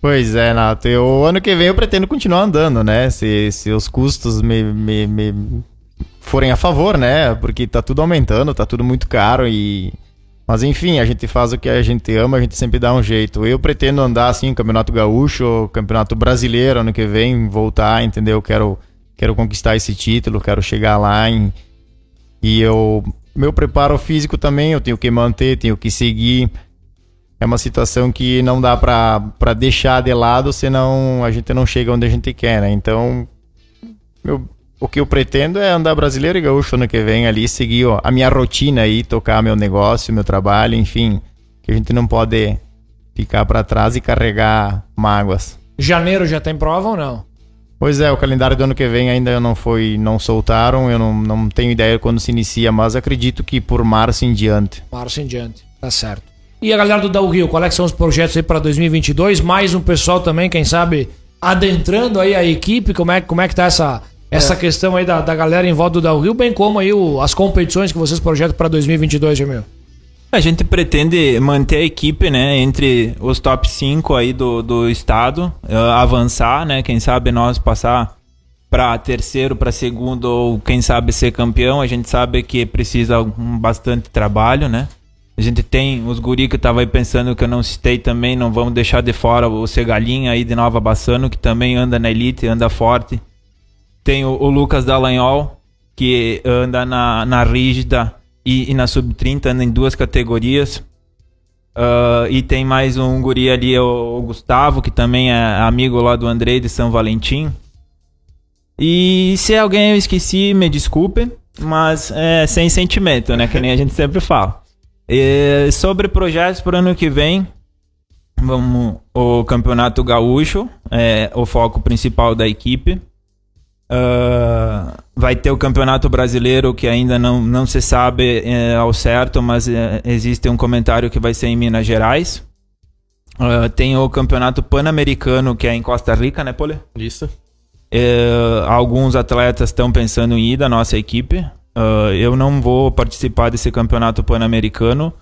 Pois é, Nato. Eu, ano que vem eu pretendo continuar andando, né? Se, se os custos me, me, me forem a favor, né? Porque tá tudo aumentando, tá tudo muito caro e. Mas enfim, a gente faz o que a gente ama, a gente sempre dá um jeito. Eu pretendo andar assim, Campeonato Gaúcho, Campeonato Brasileiro ano que vem, voltar, entendeu? Quero, quero conquistar esse título, quero chegar lá em, e eu meu preparo físico também eu tenho que manter, tenho que seguir. É uma situação que não dá pra deixar de lado, senão a gente não chega onde a gente quer, né? Então, eu- o que eu pretendo é andar brasileiro e gaúcho ano que vem ali, seguir ó, a minha rotina aí, tocar meu negócio, meu trabalho, enfim, que a gente não pode ficar pra trás e carregar mágoas. Janeiro já tem prova ou não? Pois é, o calendário do ano que vem ainda não foi, não soltaram, eu não, não tenho ideia quando se inicia, mas acredito que por março em diante. Março em diante, tá certo. E a galera do Dal Rio, qual é que são os projetos aí pra 2022? Mais um pessoal também, quem sabe, adentrando aí a equipe, como é, como é que tá essa, essa questão aí da, da galera em volta do Dal Rio, bem como aí o- as competições que vocês projetam pra 2022, Jamil? A gente pretende manter a equipe, né, entre os top 5 aí do, do estado, eh, avançar, né, quem sabe nós passar para terceiro, para segundo ou quem sabe ser campeão. A gente sabe que precisa um bastante trabalho, né? A gente tem os guri que eu tava aí pensando que eu não citei também, não vamos deixar de fora o Segalinha aí de Nova Bassano, que também anda na elite, anda forte. Tem o, o Lucas Dallagnol, que anda na, na rígida e, e na sub-30, anda em duas categorias. Ah, e tem mais um guri ali, o, o Gustavo, que também é amigo lá do Andrei de São Valentim. E se alguém eu esqueci, me desculpe, mas é sem sentimento, né? Que nem a gente sempre fala. E sobre projetos para o ano que vem, vamos o Campeonato Gaúcho, é o foco principal da equipe. Ah, vai ter o Campeonato Brasileiro, que ainda não, não se sabe eh, ao certo, mas eh, existe um comentário que vai ser em Minas Gerais. Ah, tem o Campeonato Pan-Americano, que é em Costa Rica, né, Pole? Isso. Eh, alguns atletas estão pensando em ir da nossa equipe. Ah, eu não vou participar desse campeonato pan-americano,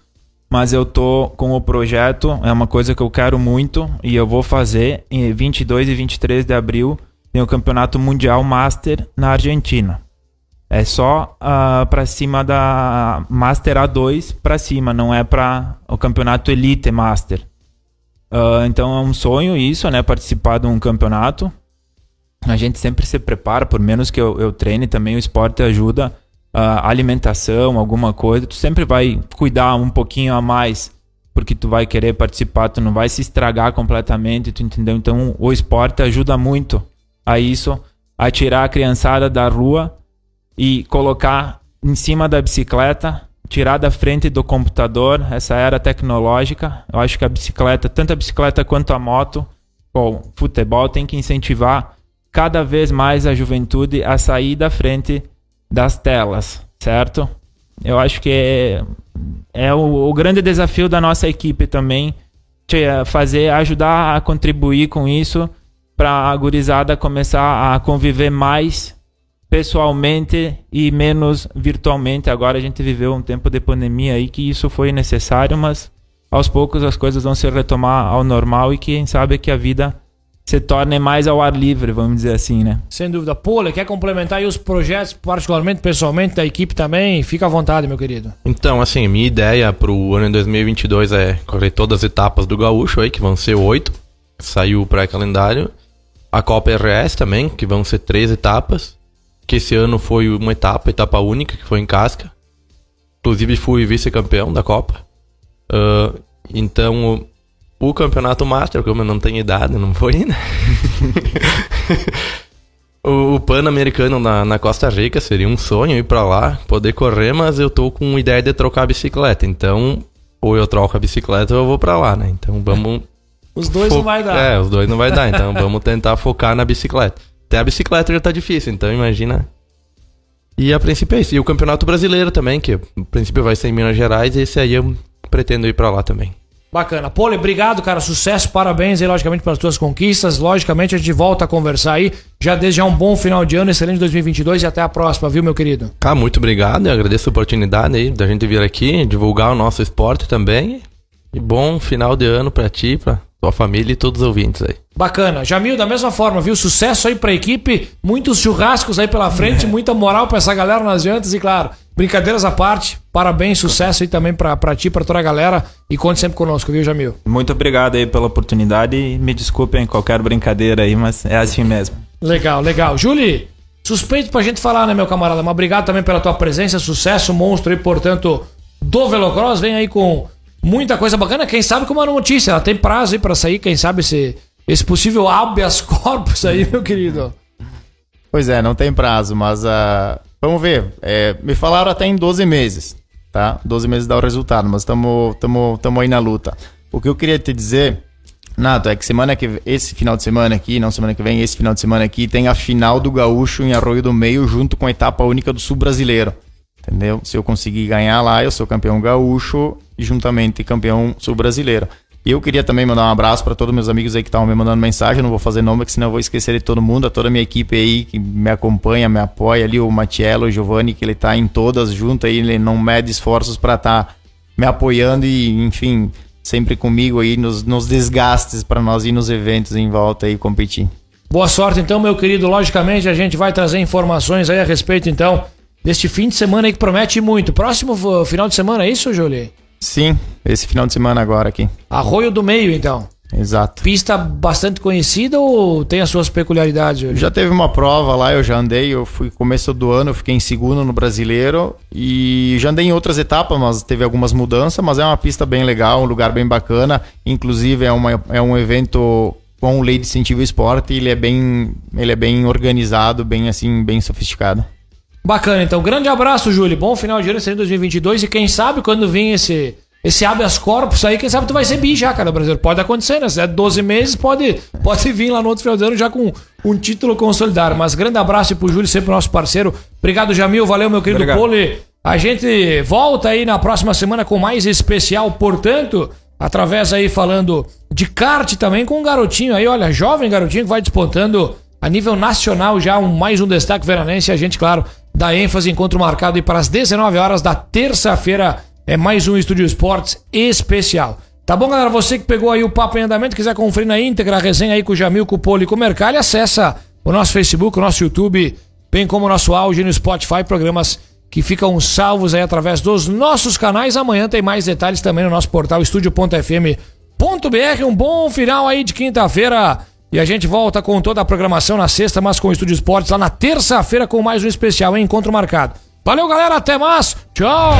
mas eu tô com o projeto, é uma coisa que eu quero muito e eu vou fazer em 22 e 23 de abril tem o campeonato mundial Master na Argentina. É só ah, para cima da Master A2 para cima, não é para o campeonato Elite Master. Ah, então é um sonho isso, né? Participar de um campeonato. A gente sempre se prepara, por menos que eu, eu treine também, o esporte ajuda. a alimentação, alguma coisa, tu sempre vai cuidar um pouquinho a mais, porque tu vai querer participar, tu não vai se estragar completamente, tu entendeu? Então o esporte ajuda muito a isso, a tirar a criançada da rua e colocar em cima da bicicleta, tirar da frente do computador, essa era tecnológica. Eu acho que a bicicleta, tanto a bicicleta quanto a moto, o futebol tem que incentivar cada vez mais a juventude a sair da frente das telas, certo? Eu acho que é, é o, o grande desafio da nossa equipe também, de fazer, ajudar a contribuir com isso para a gurizada começar a conviver mais pessoalmente e menos virtualmente. Agora a gente viveu um tempo de pandemia aí que isso foi necessário, mas aos poucos as coisas vão se retomar ao normal e quem sabe que a vida se torne mais ao ar livre, vamos dizer assim, né? Sem dúvida. Pole, quer complementar aí os projetos, particularmente, pessoalmente, da equipe também? Fica à vontade, meu querido. Então, assim, minha ideia pro ano de 2022 é correr todas as etapas do Gaúcho aí, que vão ser oito. Saiu o pré-calendário. A Copa RS também, que vão ser três etapas. Que esse ano foi uma etapa, etapa única, que foi em Casca. Inclusive fui vice-campeão da Copa. Ah, então, o campeonato Master, como eu não tenho idade, não foi ainda. *laughs* o o Pan-Americano na, na Costa Rica seria um sonho ir pra lá, poder correr, mas eu tô com ideia de trocar a bicicleta. Então, ou eu troco a bicicleta ou eu vou pra lá, né? Então vamos. Os dois fo- não vai dar. É, os dois não vai dar. Então *laughs* vamos tentar focar na bicicleta. Até a bicicleta já tá difícil, então imagina. E a princípio é isso. E o Campeonato Brasileiro também, que a princípio vai ser em Minas Gerais, e esse aí eu pretendo ir pra lá também. Bacana. Pole, obrigado, cara. Sucesso, parabéns aí, logicamente, pelas tuas conquistas. Logicamente, a gente volta a conversar aí. Já desde já um bom final de ano, excelente 2022 e até a próxima, viu, meu querido? Ah, muito obrigado. Eu agradeço a oportunidade aí da gente vir aqui, divulgar o nosso esporte também. E bom final de ano pra ti, pra tua família e todos os ouvintes aí. Bacana. Jamil, da mesma forma, viu? Sucesso aí pra equipe, muitos churrascos aí pela frente, muita moral pra essa galera nas jantas e, claro, brincadeiras à parte, parabéns, sucesso aí também pra, pra ti, pra toda a galera e conte sempre conosco, viu, Jamil? Muito obrigado aí pela oportunidade e me desculpem qualquer brincadeira aí, mas é assim mesmo. Legal, legal. Julie, suspeito pra gente falar, né, meu camarada? Mas obrigado também pela tua presença, sucesso, monstro aí, portanto, do Velocross. Vem aí com muita coisa bacana. Quem sabe com uma notícia, ela tem prazo aí pra sair, quem sabe esse, esse possível habeas *laughs* corpus aí, meu querido. Pois é, não tem prazo, mas ah, vamos ver. É, me falaram até em 12 meses, tá? 12 meses dá o resultado, mas estamos aí na luta. O que eu queria te dizer, Nato, é que semana que esse final de semana aqui, não semana que vem, esse final de semana aqui, tem a final do Gaúcho em Arroio do Meio, junto com a etapa única do Sul Brasileiro. Entendeu? Se eu conseguir ganhar lá, eu sou campeão gaúcho e juntamente campeão sul brasileiro. E eu queria também mandar um abraço para todos meus amigos aí que estavam me mandando mensagem. Não vou fazer nome, porque senão eu vou esquecer de todo mundo. A toda a minha equipe aí que me acompanha, me apoia ali, o Matiello, o Giovanni, que ele tá em todas junto aí, ele não mede esforços para estar me apoiando e, enfim, sempre comigo aí nos, nos desgastes para nós ir nos eventos em volta e competir. Boa sorte, então, meu querido. Logicamente, a gente vai trazer informações aí a respeito, então, deste fim de semana aí que promete muito. Próximo final de semana, é isso, Julie? Sim, esse final de semana agora aqui. Arroio do Meio, então. Exato. Pista bastante conhecida ou tem as suas peculiaridades, Julie? Já teve uma prova lá, eu já andei, eu fui começo do ano, eu fiquei em segundo no brasileiro e já andei em outras etapas, mas teve algumas mudanças, mas é uma pista bem legal, um lugar bem bacana, inclusive é, uma, é um evento com lei de incentivo esporte, ele é bem, ele é bem organizado, bem assim, bem sofisticado. Bacana, então. Grande abraço, Júlio. Bom final de ano, excelente 2022. E quem sabe quando vir esse, esse habeas corpus aí, quem sabe tu vai ser bi já, cara, brasileiro. Pode acontecer, né? Se é 12 meses, pode, pode vir lá no outro final de ano já com um título consolidado. Mas grande abraço pro Júlio, sempre nosso parceiro. Obrigado, Jamil. Valeu, meu querido Obrigado. Pole. A gente volta aí na próxima semana com mais especial, portanto, através aí falando de kart também com um garotinho aí, olha, jovem garotinho que vai despontando a nível nacional já um, mais um destaque veranense. A gente, claro, dá ênfase, encontro marcado aí para as 19 horas da terça-feira. É mais um Estúdio Esportes especial. Tá bom, galera? Você que pegou aí o papo em andamento, quiser conferir na íntegra a resenha aí com o Jamil, com o Poli e com o Mercalho, acessa o nosso Facebook, o nosso YouTube, bem como o nosso áudio no Spotify, programas que ficam salvos aí através dos nossos canais. Amanhã tem mais detalhes também no nosso portal estúdio.fm.br. Um bom final aí de quinta-feira. E a gente volta com toda a programação na sexta, mas com o Estúdio Esportes lá na terça-feira com mais um especial, hein? Encontro marcado. Valeu, galera. Até mais. Tchau.